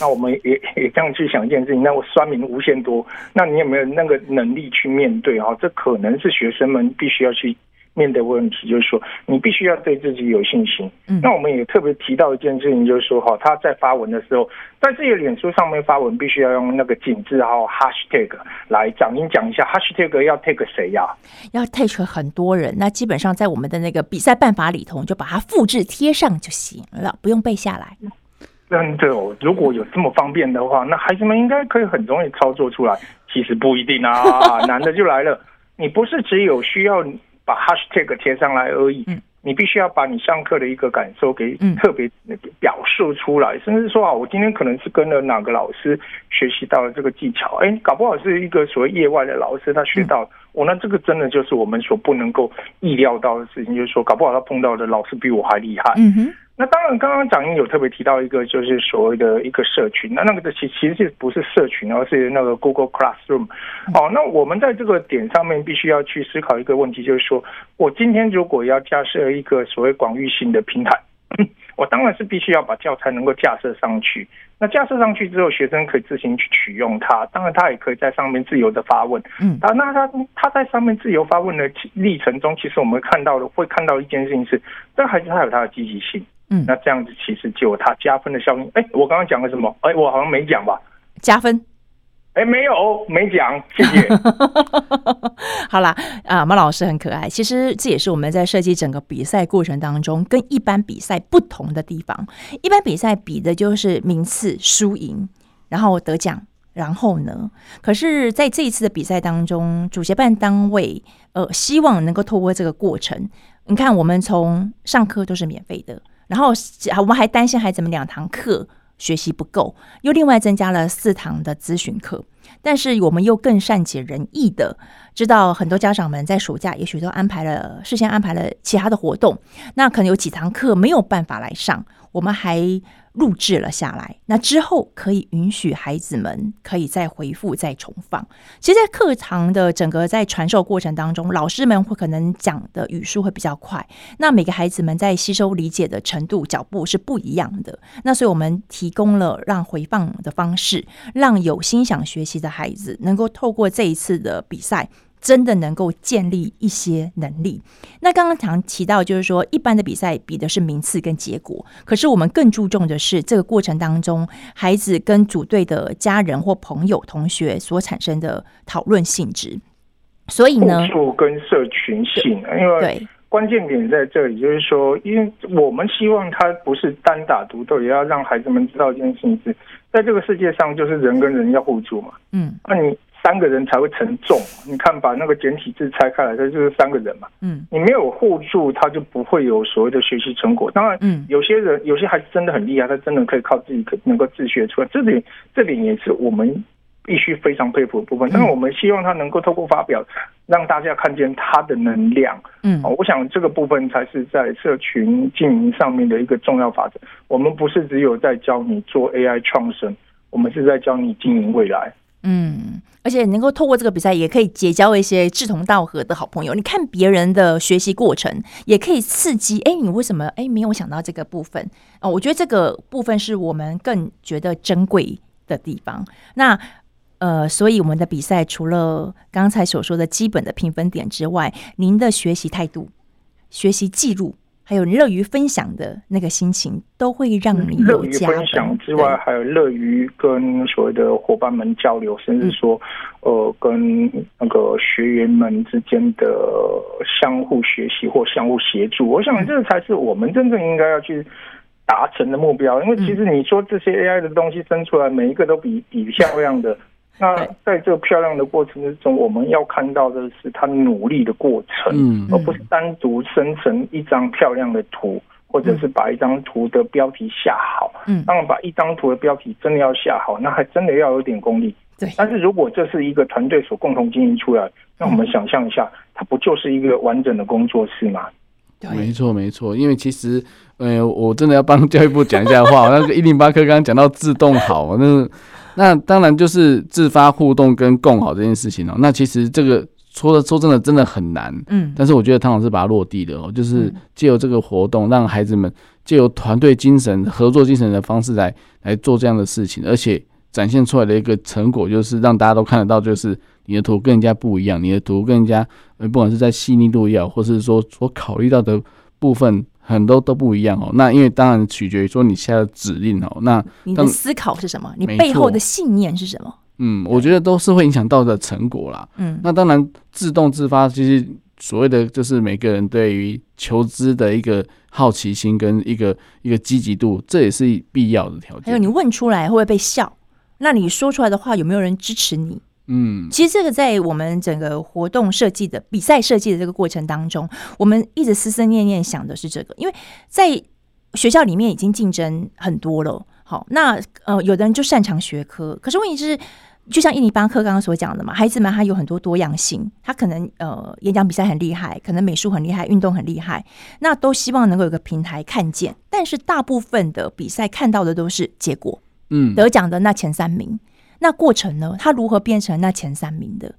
那我们也也这样去想一件事情，那我酸民无限多，那你有没有那个能力去面对啊？这可能是学生们必须要去。面对问题，就是说你必须要对自己有信心。嗯，那我们也特别提到一件事情，就是说哈，他在发文的时候，在自己的脸书上面发文，必须要用那个井字号 hashtag 来讲。您讲一下 hashtag 要 take 谁呀？要 take 很多人。那基本上在我们的那个比赛办法里头，你就把它复制贴上就行了，不用背下来。真的哦，如果有这么方便的话，那孩子们应该可以很容易操作出来。其实不一定啊，难的就来了。你不是只有需要。把 hashtag 贴上来而已，你必须要把你上课的一个感受给特别表述出来，甚至说啊，我今天可能是跟了哪个老师学习到了这个技巧，哎，搞不好是一个所谓业外的老师他学到，我那这个真的就是我们所不能够意料到的事情，就是说搞不好他碰到的老师比我还厉害。嗯哼。那当然，刚刚掌英有特别提到一个，就是所谓的一个社群。那那个的其其实是不是社群，而是那个 Google Classroom。哦，那我们在这个点上面必须要去思考一个问题，就是说我今天如果要架设一个所谓广域性的平台，我当然是必须要把教材能够架设上去。那架设上去之后，学生可以自行去取用它。当然，他也可以在上面自由的发问。嗯，啊，那他他在上面自由发问的历程中，其实我们看到的会看到一件事情是，这孩子他有他的积极性。嗯，那这样子其实就有他加分的效应。哎，我刚刚讲了什么？哎，我好像没讲吧？加分？哎，没有，没讲。谢谢。好啦，啊，马老师很可爱。其实这也是我们在设计整个比赛过程当中跟一般比赛不同的地方。一般比赛比的就是名次、输赢，然后得奖，然后呢，可是在这一次的比赛当中，主协办单位呃希望能够透过这个过程，你看我们从上课都是免费的。然后我们还担心孩子们两堂课学习不够，又另外增加了四堂的咨询课。但是我们又更善解人意的知道，很多家长们在暑假也许都安排了事先安排了其他的活动，那可能有几堂课没有办法来上，我们还。录制了下来，那之后可以允许孩子们可以再回复、再重放。其实，在课堂的整个在传授过程当中，老师们会可能讲的语速会比较快，那每个孩子们在吸收理解的程度、脚步是不一样的。那所以我们提供了让回放的方式，让有心想学习的孩子能够透过这一次的比赛。真的能够建立一些能力。那刚刚常提到，就是说，一般的比赛比的是名次跟结果，可是我们更注重的是这个过程当中，孩子跟组队的家人或朋友、同学所产生的讨论性质。所以呢，跟社群性，因为关键点在这里，就是说，因为我们希望他不是单打独斗，也要让孩子们知道一件事情是，在这个世界上，就是人跟人要互助嘛。嗯，那你。三个人才会承重，你看把那个简体字拆开来，它就是三个人嘛。嗯，你没有互助，他就不会有所谓的学习成果。当然，嗯，有些人有些孩子真的很厉害，他真的可以靠自己可能够自学出来。这点这点也是我们必须非常佩服的部分。但是我们希望他能够透过发表，让大家看见他的能量。嗯，我想这个部分才是在社群经营上面的一个重要法则。我们不是只有在教你做 AI 创生，我们是在教你经营未来。嗯，而且能够透过这个比赛，也可以结交一些志同道合的好朋友。你看别人的学习过程，也可以刺激。哎，你为什么哎没有想到这个部分？哦，我觉得这个部分是我们更觉得珍贵的地方。那呃，所以我们的比赛除了刚才所说的基本的评分点之外，您的学习态度、学习记录。还有乐于分享的那个心情，都会让你乐于分享之外，还有乐于跟所谓的伙伴们交流，甚至说，呃，跟那个学员们之间的相互学习或相互协助。我想，这才是我们真正应该要去达成的目标。因为其实你说这些 AI 的东西生出来，每一个都比比漂亮的。那在这个漂亮的过程之中，我们要看到的是他努力的过程，嗯，而不是单独生成一张漂亮的图，或者是把一张图的标题下好。嗯，当然把一张图的标题真的要下好，那还真的要有点功力。对，但是如果这是一个团队所共同经营出来，那我们想象一下，它不就是一个完整的工作室吗？对，没错没错，因为其实，呃，我真的要帮教育部讲一下话，那个一零八课刚刚讲到自动好，那。那当然就是自发互动跟共好这件事情哦。那其实这个说的说真的真的很难，嗯。但是我觉得汤老师把它落地的哦，就是借由这个活动，让孩子们借由团队精神、合作精神的方式来来做这样的事情，而且展现出来的一个成果，就是让大家都看得到，就是你的图跟人家不一样，你的图跟人家，不管是在细腻度也好，或是说所考虑到的部分。很多都不一样哦，那因为当然取决于说你下的指令哦，那你的思考是什么？你背后的信念是什么？嗯，我觉得都是会影响到的成果啦。嗯，那当然自动自发，其实所谓的就是每个人对于求知的一个好奇心跟一个一个积极度，这也是必要的条件。还有你问出来会不会被笑？那你说出来的话有没有人支持你？嗯，其实这个在我们整个活动设计的比赛设计的这个过程当中，我们一直思思念念想的是这个，因为在学校里面已经竞争很多了。好，那呃，有的人就擅长学科，可是问题是，就像印尼巴克刚刚所讲的嘛，孩子们他有很多多样性，他可能呃演讲比赛很厉害，可能美术很厉害，运动很厉害，那都希望能够有个平台看见。但是大部分的比赛看到的都是结果，嗯，得奖的那前三名。那过程呢？他如何变成那前三名的？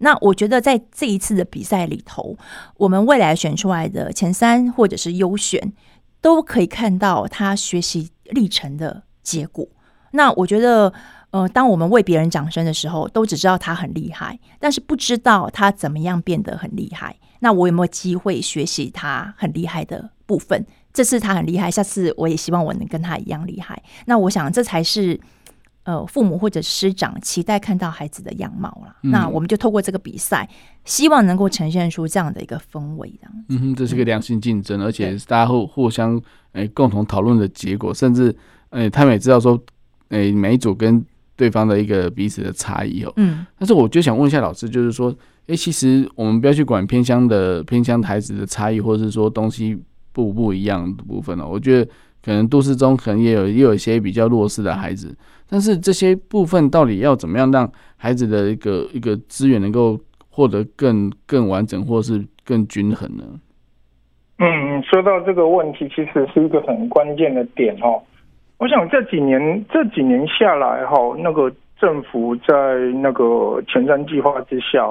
那我觉得在这一次的比赛里头，我们未来选出来的前三或者是优选，都可以看到他学习历程的结果。那我觉得，呃，当我们为别人掌声的时候，都只知道他很厉害，但是不知道他怎么样变得很厉害。那我有没有机会学习他很厉害的部分？这次他很厉害，下次我也希望我能跟他一样厉害。那我想，这才是。呃，父母或者师长期待看到孩子的样貌了，嗯、那我们就透过这个比赛，希望能够呈现出这样的一个氛围，这样。嗯哼，这是个良性竞争，嗯、而且大家互互相诶、欸、共同讨论的结果，甚至诶、欸、他们也知道说，诶、欸、每一组跟对方的一个彼此的差异哦。嗯。但是我就想问一下老师，就是说，诶、欸，其实我们不要去管偏乡的偏乡孩子的差异，或者是说东西不不一样的部分哦。我觉得可能都市中可能也有也有一些比较弱势的孩子。但是这些部分到底要怎么样让孩子的一个一个资源能够获得更更完整，或是更均衡呢？嗯，说到这个问题，其实是一个很关键的点哦。我想这几年这几年下来哈，那个政府在那个前瞻计划之下，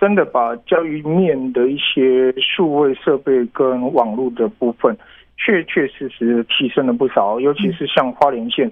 真的把教育面的一些数位设备跟网络的部分，确确实实提升了不少，尤其是像花莲县。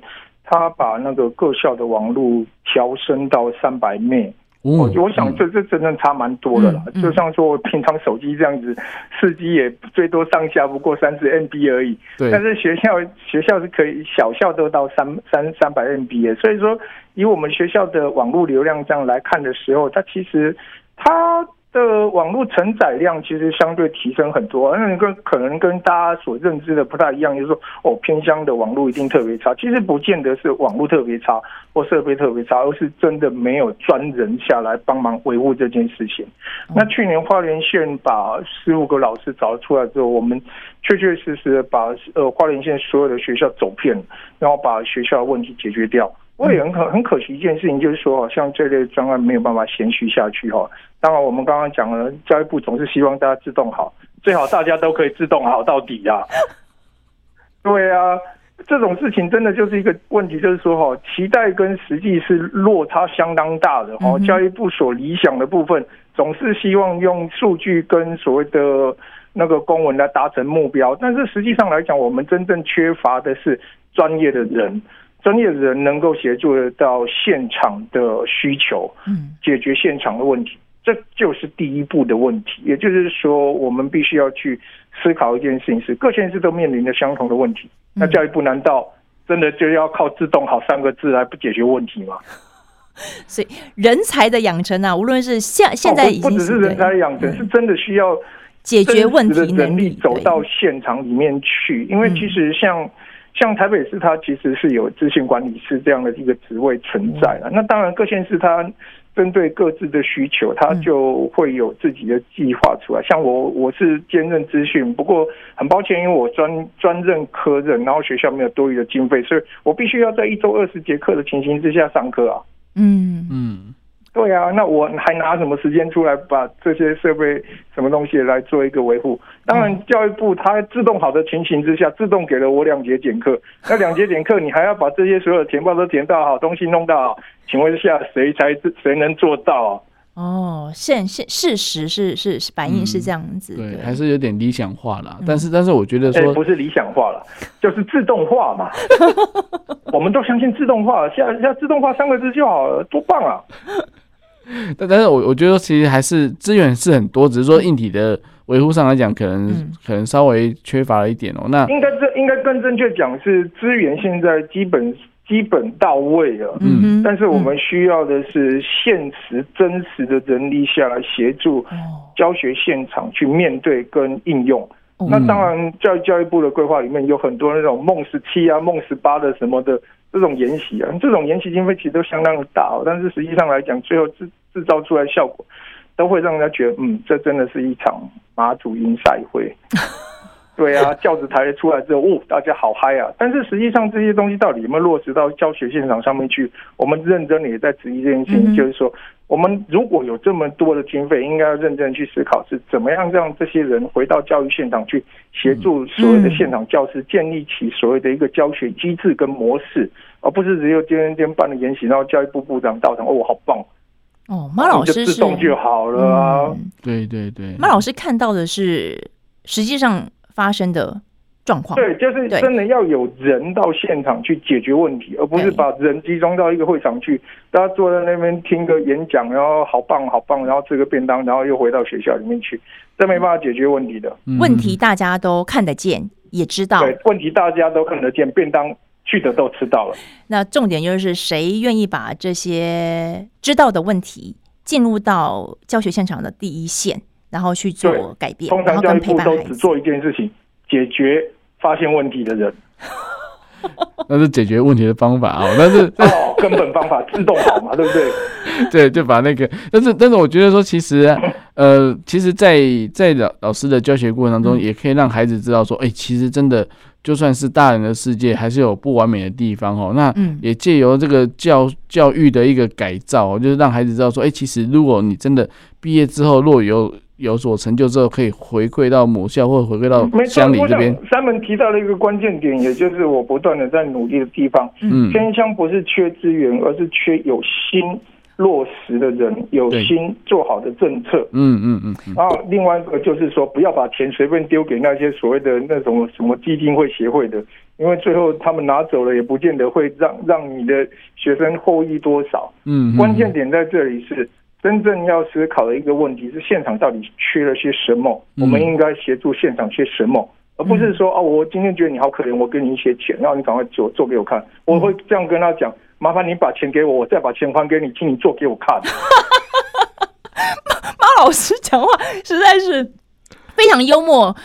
他把那个各校的网络调升到三百 M，我我想这这真的差蛮多的了。就像说平常手机这样子，四 G 也最多上下不过三十 MB 而已。对。但是学校学校是可以小校都到三三三百 MB，所以说以我们学校的网络流量这样来看的时候，它其实它。的网络承载量其实相对提升很多，那跟可能跟大家所认知的不太一样，就是说哦，偏乡的网络一定特别差，其实不见得是网络特别差或设备特别差，而是真的没有专人下来帮忙维护这件事情。那去年花莲县把十五个老师找出来之后，我们确确实实把呃花莲县所有的学校走遍，然后把学校的问题解决掉。我也很可很可惜一件事情，就是说，好像这类专案没有办法延续下去哈。当然，我们刚刚讲了，教育部总是希望大家自动好，最好大家都可以自动好到底啊。对啊，这种事情真的就是一个问题，就是说哈，期待跟实际是落差相当大的哈。教育部所理想的部分，总是希望用数据跟所谓的那个公文来达成目标，但是实际上来讲，我们真正缺乏的是专业的人，专业的人能够协助得到现场的需求，嗯，解决现场的问题，这就是第一步的问题。也就是说，我们必须要去思考一件事情：是各县市都面临着相同的问题，那教育部难道真的就要靠“自动好”三个字来不解决问题吗？所以，人才的养成啊，无论是现现在已经不只是人才的养成，是真的需要。解决问题的能力，走到现场里面去，因为其实像像台北市，它其实是有资讯管理师这样的一个职位存在了。那当然，各县市它针对各自的需求，它就会有自己的计划出来。像我，我是兼任资讯，不过很抱歉，因为我专专任科任，然后学校没有多余的经费，所以我必须要在一周二十节课的情形之下上课啊。嗯嗯。对啊，那我还拿什么时间出来把这些设备什么东西来做一个维护？当然，教育部它自动好的情形之下，自动给了我两节减课。那两节减课，你还要把这些所有的填报都填到好，东西弄到好，请问一下谁才谁能做到？哦，现现事实是是是反映是这样子，对，还是有点理想化了。但是但是我觉得说不是理想化了，就是自动化嘛。我们都相信自动化，现在现在自动化三个字就好了，多棒啊！但但是我我觉得其实还是资源是很多，只是说硬体的维护上来讲，可能、嗯、可能稍微缺乏了一点哦。那应该这应该更正确讲是资源现在基本基本到位了，嗯，但是我们需要的是现实真实的人力下来协助教学现场去面对跟应用。嗯、那当然，教育教育部的规划里面有很多那种梦十七啊、梦十八的什么的。这种研习啊，这种研习经费其实都相当的大，但是实际上来讲，最后制制造出来效果，都会让人家觉得，嗯，这真的是一场马祖赢赛会。对啊，教子抬出来之后，哦，大家好嗨啊！但是实际上这些东西到底有没有落实到教学现场上面去？我们认真的也在质疑这件事情，就是说，我们如果有这么多的经费，应该要认真去思考，是怎么样让这些人回到教育现场去协助所有的现场教师建立起所谓的一个教学机制跟模式，而不是只有今天今天办的研习，然后教育部部长到场，哦，好棒哦，马老师是自动就好了啊，对对对，马老师看到的是实际上。发生的状况，对，就是真的要有人到现场去解决问题，而不是把人集中到一个会场去，大家坐在那边听个演讲，然后好棒好棒，然后吃个便当，然后又回到学校里面去，这没办法解决问题的。问题大家都看得见，也知道。对，问题大家都看得见，便当去的都吃到了。那重点就是谁愿意把这些知道的问题进入到教学现场的第一线？然后去做改变，通常教育部都只做一件事情，解决发现问题的人。那是解决问题的方法啊，但是哦，根本方法自动好嘛，对不对？对，就把那个，但是但是我觉得说，其实呃，其实在，在在老老师的教学过程当中，也可以让孩子知道说，哎、欸，其实真的就算是大人的世界，还是有不完美的地方哦。那也借由这个教教育的一个改造，就是让孩子知道说，哎、欸，其实如果你真的毕业之后若有有所成就之后，可以回馈到母校，或者回馈到乡里这边。三门提到了一个关键点，也就是我不断的在努力的地方。嗯，偏乡不是缺资源，而是缺有心落实的人，有心做好的政策。嗯嗯嗯。然后另外一个就是说，不要把钱随便丢给那些所谓的那种什么基金会、协会的，因为最后他们拿走了，也不见得会让让你的学生获益多少。嗯，关键点在这里是。真正要思考的一个问题是，现场到底缺了些什么？我们应该协助现场缺什么，而不是说哦，我今天觉得你好可怜，我给你一些钱，然后你赶快做做给我看。我会这样跟他讲：麻烦你把钱给我，我再把钱还给你，请你做给我看。马老师讲话实在是非常幽默。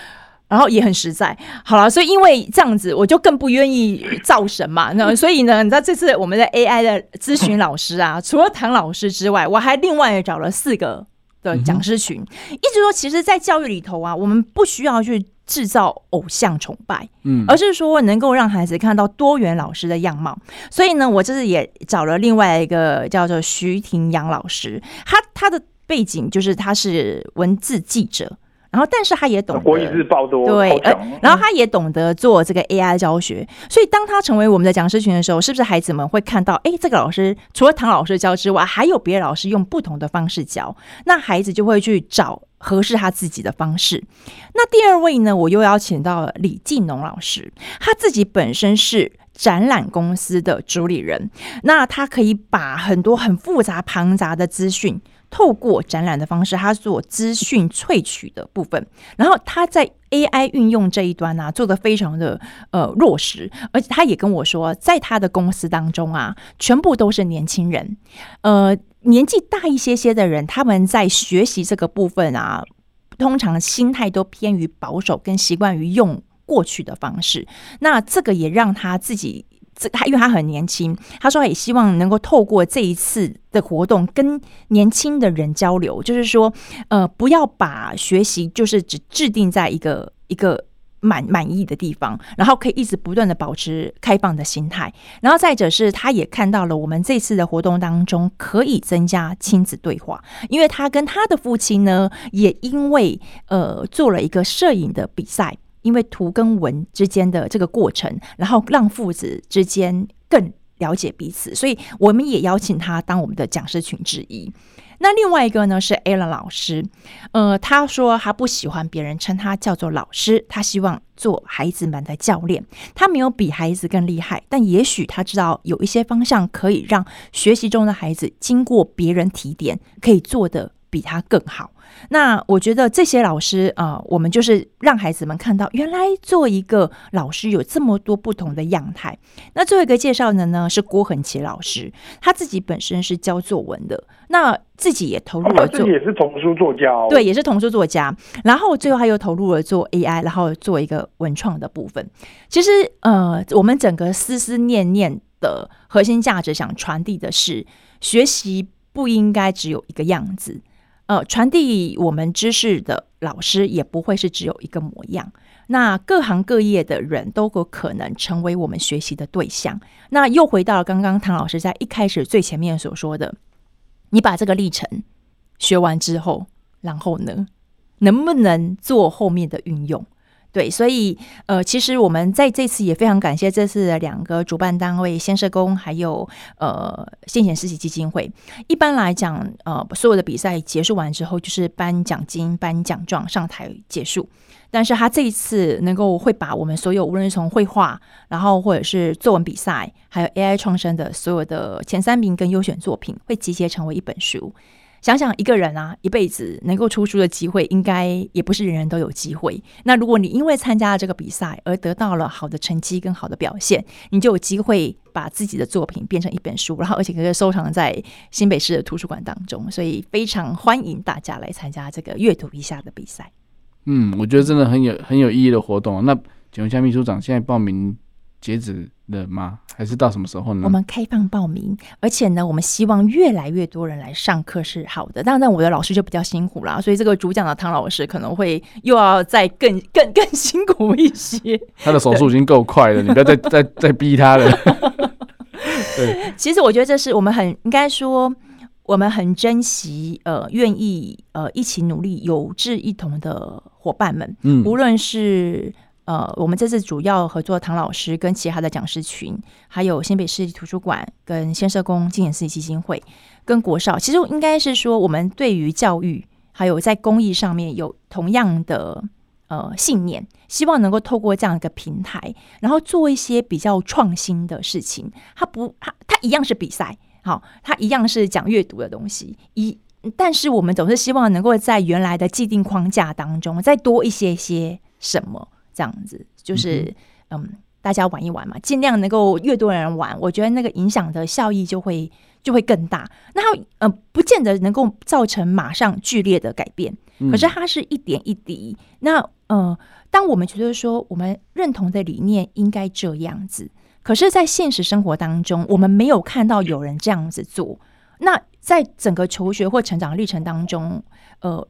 然后也很实在，好了，所以因为这样子，我就更不愿意造神嘛。那所以呢，你知道这次我们的 AI 的咨询老师啊，除了唐老师之外，我还另外找了四个的讲师群，一直说，其实，在教育里头啊，我们不需要去制造偶像崇拜，嗯，而是说能够让孩子看到多元老师的样貌。所以呢，我这次也找了另外一个叫做徐庭阳老师，他他的背景就是他是文字记者。然后，但是他也懂得国语日报多对，然后他也懂得做这个 AI 教学，所以当他成为我们的讲师群的时候，是不是孩子们会看到，哎，这个老师除了唐老师教之外，还有别的老师用不同的方式教，那孩子就会去找合适他自己的方式。那第二位呢，我又邀请到了李进农老师，他自己本身是展览公司的主理人，那他可以把很多很复杂庞杂的资讯。透过展览的方式，他做资讯萃取的部分，然后他在 AI 运用这一端呢、做得非常的呃落实，而且他也跟我说，在他的公司当中啊，全部都是年轻人，呃，年纪大一些些的人，他们在学习这个部分啊，通常心态都偏于保守，跟习惯于用过去的方式，那这个也让他自己。这他因为他很年轻，他说他也希望能够透过这一次的活动跟年轻的人交流，就是说，呃，不要把学习就是只制定在一个一个满满意的地方，然后可以一直不断的保持开放的心态。然后再者是，他也看到了我们这次的活动当中可以增加亲子对话，因为他跟他的父亲呢，也因为呃做了一个摄影的比赛。因为图跟文之间的这个过程，然后让父子之间更了解彼此，所以我们也邀请他当我们的讲师群之一。那另外一个呢是 Alan 老师，呃，他说他不喜欢别人称他叫做老师，他希望做孩子们的教练。他没有比孩子更厉害，但也许他知道有一些方向可以让学习中的孩子经过别人提点，可以做得比他更好。那我觉得这些老师啊、呃，我们就是让孩子们看到，原来做一个老师有这么多不同的样态。那最后一个介绍的呢是郭恒奇老师，他自己本身是教作文的，那自己也投入了做，也是童书作家、哦，对，也是童书作家。然后最后他又投入了做 AI，然后做一个文创的部分。其实呃，我们整个思思念念的核心价值，想传递的是，学习不应该只有一个样子。呃，传递我们知识的老师也不会是只有一个模样。那各行各业的人都有可能成为我们学习的对象。那又回到了刚刚唐老师在一开始最前面所说的，你把这个历程学完之后，然后呢，能不能做后面的运用？对，所以呃，其实我们在这次也非常感谢这次的两个主办单位先社工，还有呃先贤实习基金会。一般来讲，呃，所有的比赛结束完之后，就是颁奖金、颁奖状、上台结束。但是他这一次能够会把我们所有无论是从绘画，然后或者是作文比赛，还有 AI 创生的所有的前三名跟优选作品，会集结成为一本书。想想一个人啊，一辈子能够出书的机会，应该也不是人人都有机会。那如果你因为参加了这个比赛而得到了好的成绩跟好的表现，你就有机会把自己的作品变成一本书，然后而且可以收藏在新北市的图书馆当中。所以非常欢迎大家来参加这个阅读一下的比赛。嗯，我觉得真的很有很有意义的活动。那请问一下秘书长，现在报名截止了吗？还是到什么时候呢？我们开放报名，而且呢，我们希望越来越多人来上课是好的。当然，我的老师就比较辛苦啦，所以这个主讲的汤老师可能会又要再更更更辛苦一些。他的手速已经够快了，你不要再再再逼他了。对，其实我觉得这是我们很应该说，我们很珍惜呃，愿意呃一起努力、有志一同的伙伴们，嗯，无论是。呃，我们这次主要合作唐老师跟其他的讲师群，还有新北市图书馆、跟先社工、精神思齐基金会、跟国少，其实应该是说，我们对于教育还有在公益上面有同样的呃信念，希望能够透过这样一个平台，然后做一些比较创新的事情。它不，它它一样是比赛，好，它一样是讲阅读的东西，一，但是我们总是希望能够在原来的既定框架当中再多一些些什么。这样子就是嗯，嗯，大家玩一玩嘛，尽量能够越多人玩，我觉得那个影响的效益就会就会更大。那它呃，不见得能够造成马上剧烈的改变，可是它是一点一滴。嗯、那呃，当我们觉得说我们认同的理念应该这样子，可是，在现实生活当中，我们没有看到有人这样子做，那在整个求学或成长历程当中，呃，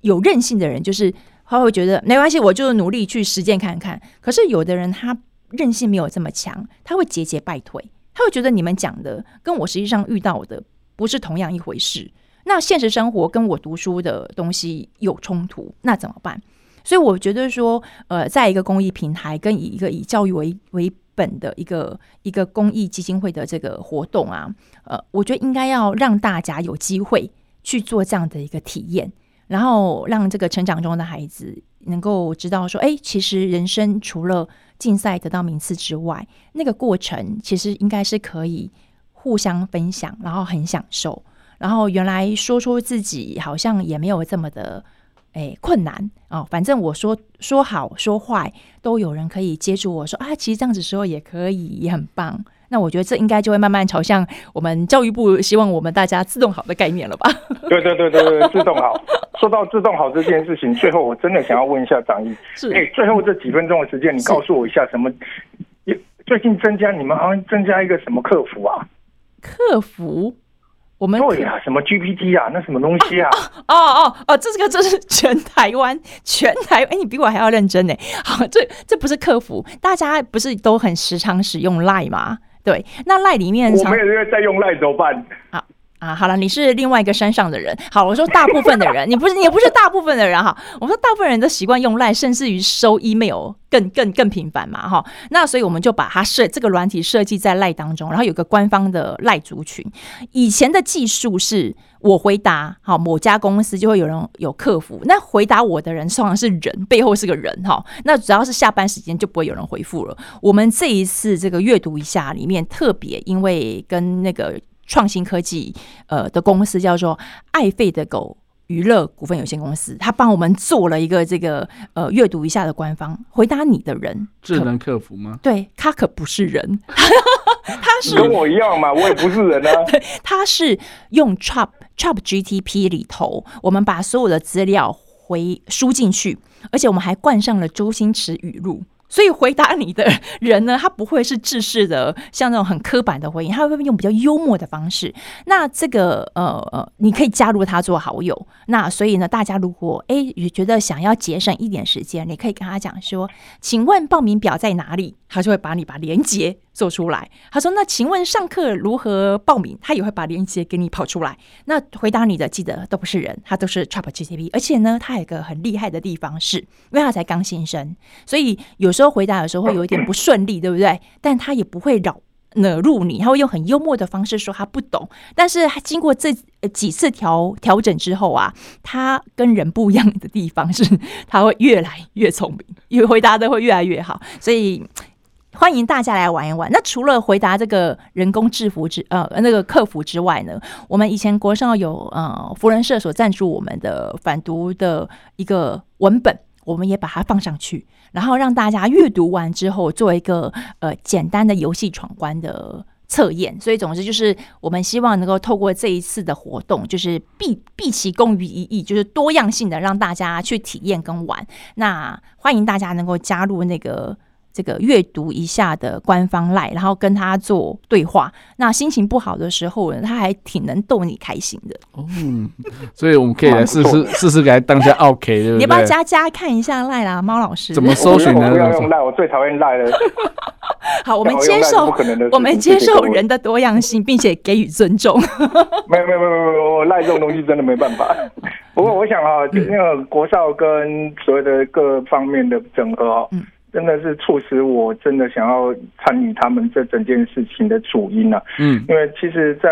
有韧性的人就是他会觉得没关系，我就努力去实践看看。可是有的人他韧性没有这么强，他会节节败退，他会觉得你们讲的跟我实际上遇到的不是同样一回事。那现实生活跟我读书的东西有冲突，那怎么办？所以我觉得说，呃，在一个公益平台跟以一个以教育为为本的一个一个公益基金会的这个活动啊，呃，我觉得应该要让大家有机会去做这样的一个体验，然后让这个成长中的孩子能够知道说，哎，其实人生除了竞赛得到名次之外，那个过程其实应该是可以互相分享，然后很享受。然后原来说出自己好像也没有这么的诶困难哦，反正我说说好说坏都有人可以接住我说啊，其实这样子说也可以，也很棒。那我觉得这应该就会慢慢朝向我们教育部希望我们大家自动好的概念了吧？对对对对对，自动好。说到自动好这件事情，最后我真的想要问一下张毅，是哎，最后这几分钟的时间，你告诉我一下什么？最近增加你们好像增加一个什么客服啊？客服。我们对呀、啊，什么 GPT 啊，那什么东西啊？哦哦哦，这是个，这是全台湾，全台，哎，你比我还要认真呢。好，这这不是客服，大家不是都很时常使用 Line 吗？对，那 Line 里面，我们也在用 Line 怎么办？好。啊，好了，你是另外一个山上的人。好，我说大部分的人，你不是，你也不是大部分的人哈。我说大部分人都习惯用 LINE，甚至于收 email 更更更频繁嘛哈。那所以我们就把它设这个软体设计在 LINE 当中，然后有个官方的 LINE 族群。以前的技术是我回答，好，某家公司就会有人有客服，那回答我的人通常是人，背后是个人哈。那只要是下班时间就不会有人回复了。我们这一次这个阅读一下里面特别，因为跟那个。创新科技呃的公司叫做爱费的狗娱乐股份有限公司，他帮我们做了一个这个呃阅读一下的官方回答你的人，智能客服吗？对，他可不是人，他是跟我一样嘛，我也不是人啊。他是用 Chat Chat GTP 里头，我们把所有的资料回输进去，而且我们还冠上了周星驰语录。所以回答你的人呢，他不会是制式的，像那种很刻板的回应，他会用比较幽默的方式。那这个呃呃，你可以加入他做好友。那所以呢，大家如果哎也觉得想要节省一点时间，你可以跟他讲说，请问报名表在哪里？他就会把你把连接做出来。他说，那请问上课如何报名？他也会把链接给你跑出来。那回答你的记得都不是人，他都是 ChatGPT。而且呢，他有一个很厉害的地方是，因为他才刚新生，所以有时候。回答的时候会有一点不顺利，对不对？但他也不会扰惹怒你，他会用很幽默的方式说他不懂。但是他经过这几次调调整之后啊，他跟人不一样的地方是，他会越来越聪明，因为回答的会越来越好。所以欢迎大家来玩一玩。那除了回答这个人工制服之呃那个客服之外呢，我们以前国少有呃福人社所赞助我们的反毒的一个文本。我们也把它放上去，然后让大家阅读完之后做一个呃简单的游戏闯关的测验。所以总之就是，我们希望能够透过这一次的活动，就是毕毕其功于一役，就是多样性的让大家去体验跟玩。那欢迎大家能够加入那个。这个阅读一下的官方 LINE，然后跟他做对话。那心情不好的时候呢，他还挺能逗你开心的。哦，所以我们可以来试试试试，给他当下 OK，对不对？你帮加加看一下 LINE 啦，猫老师。怎么搜寻呢？不要用 LINE，我最讨厌 LINE 了。好，我们接受我们接受人的多样性，并且给予尊重。没有没有没有没有，我 LINE 这种东西真的没办法。不过我想啊，就那个国少跟所谓的各方面的整合啊。嗯真的是促使我真的想要参与他们这整件事情的主因啊！嗯，因为其实，在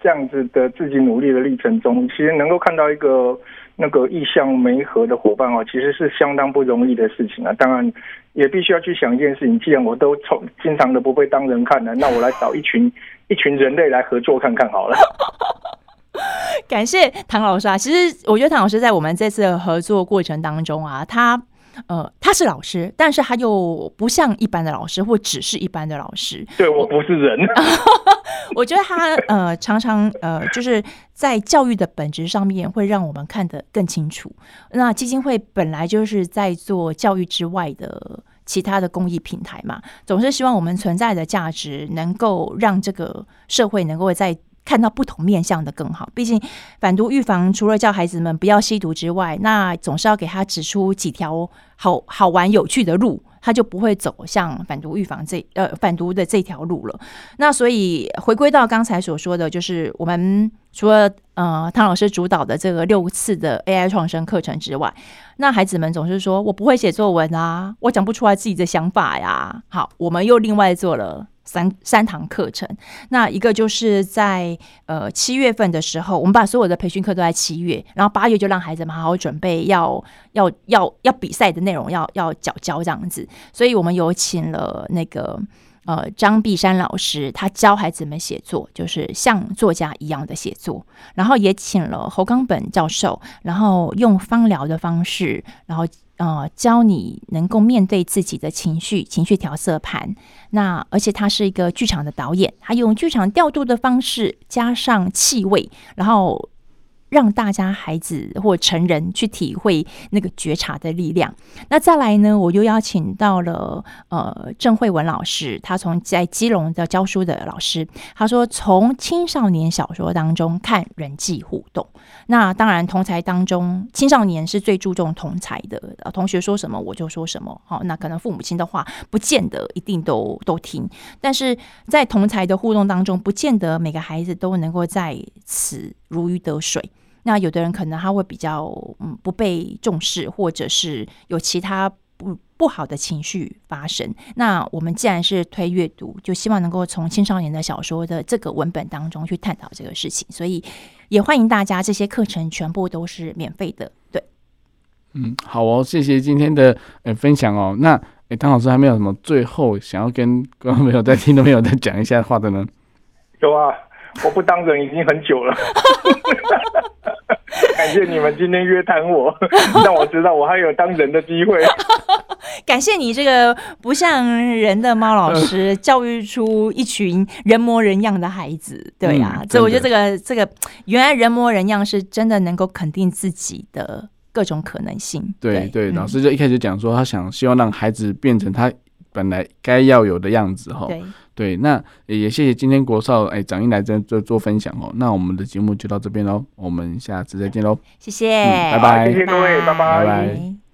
这样子的自己努力的历程中，其实能够看到一个那个意向媒合的伙伴哦，其实是相当不容易的事情啊。当然，也必须要去想一件事情，既然我都从经常的不被当人看了，那我来找一群 一群人类来合作看看好了。感谢唐老师啊！其实我觉得唐老师在我们这次的合作过程当中啊，他。呃，他是老师，但是他又不像一般的老师，或只是一般的老师。对，我不是人。我觉得他呃，常常呃，就是在教育的本质上面，会让我们看得更清楚。那基金会本来就是在做教育之外的其他的公益平台嘛，总是希望我们存在的价值能够让这个社会能够在。看到不同面向的更好。毕竟反毒预防除了叫孩子们不要吸毒之外，那总是要给他指出几条好好玩有趣的路。他就不会走向反毒预防这呃反毒的这条路了。那所以回归到刚才所说的，就是我们除了呃汤老师主导的这个六次的 AI 创生课程之外，那孩子们总是说我不会写作文啊，我讲不出来自己的想法呀。好，我们又另外做了。三三堂课程，那一个就是在呃七月份的时候，我们把所有的培训课都在七月，然后八月就让孩子们好好准备要要要要比赛的内容要要缴交这样子，所以我们有请了那个呃张碧山老师，他教孩子们写作，就是像作家一样的写作，然后也请了侯冈本教授，然后用芳疗的方式，然后。呃，教你能够面对自己的情绪，情绪调色盘。那而且他是一个剧场的导演，他用剧场调度的方式加上气味，然后。让大家孩子或成人去体会那个觉察的力量。那再来呢，我又邀请到了呃郑慧文老师，他从在基隆的教书的老师，他说从青少年小说当中看人际互动。那当然同才当中，青少年是最注重同才的，同学说什么我就说什么。好，那可能父母亲的话不见得一定都都听，但是在同才的互动当中，不见得每个孩子都能够在此如鱼得水。那有的人可能他会比较嗯不被重视，或者是有其他不不好的情绪发生。那我们既然是推阅读，就希望能够从青少年的小说的这个文本当中去探讨这个事情。所以也欢迎大家，这些课程全部都是免费的。对，嗯，好哦，谢谢今天的呃分享哦。那诶，唐老师还没有什么最后想要跟观众朋友在听都没有再讲一下话的呢？有啊。我不当人已经很久了，感谢你们今天约谈我，让我知道我还有当人的机会。感谢你这个不像人的猫老师，教育出一群人模人样的孩子。对呀、啊，嗯、所以我觉得这个这个原来人模人样是真的能够肯定自己的各种可能性。对对，对，老师就一开始讲说，他想希望让孩子变成他本来该要有的样子哈。对。对，那也谢谢今天国少哎长英来这做做分享哦。那我们的节目就到这边喽，我们下次再见喽。谢谢，嗯、拜拜，谢谢各位，拜拜。拜拜。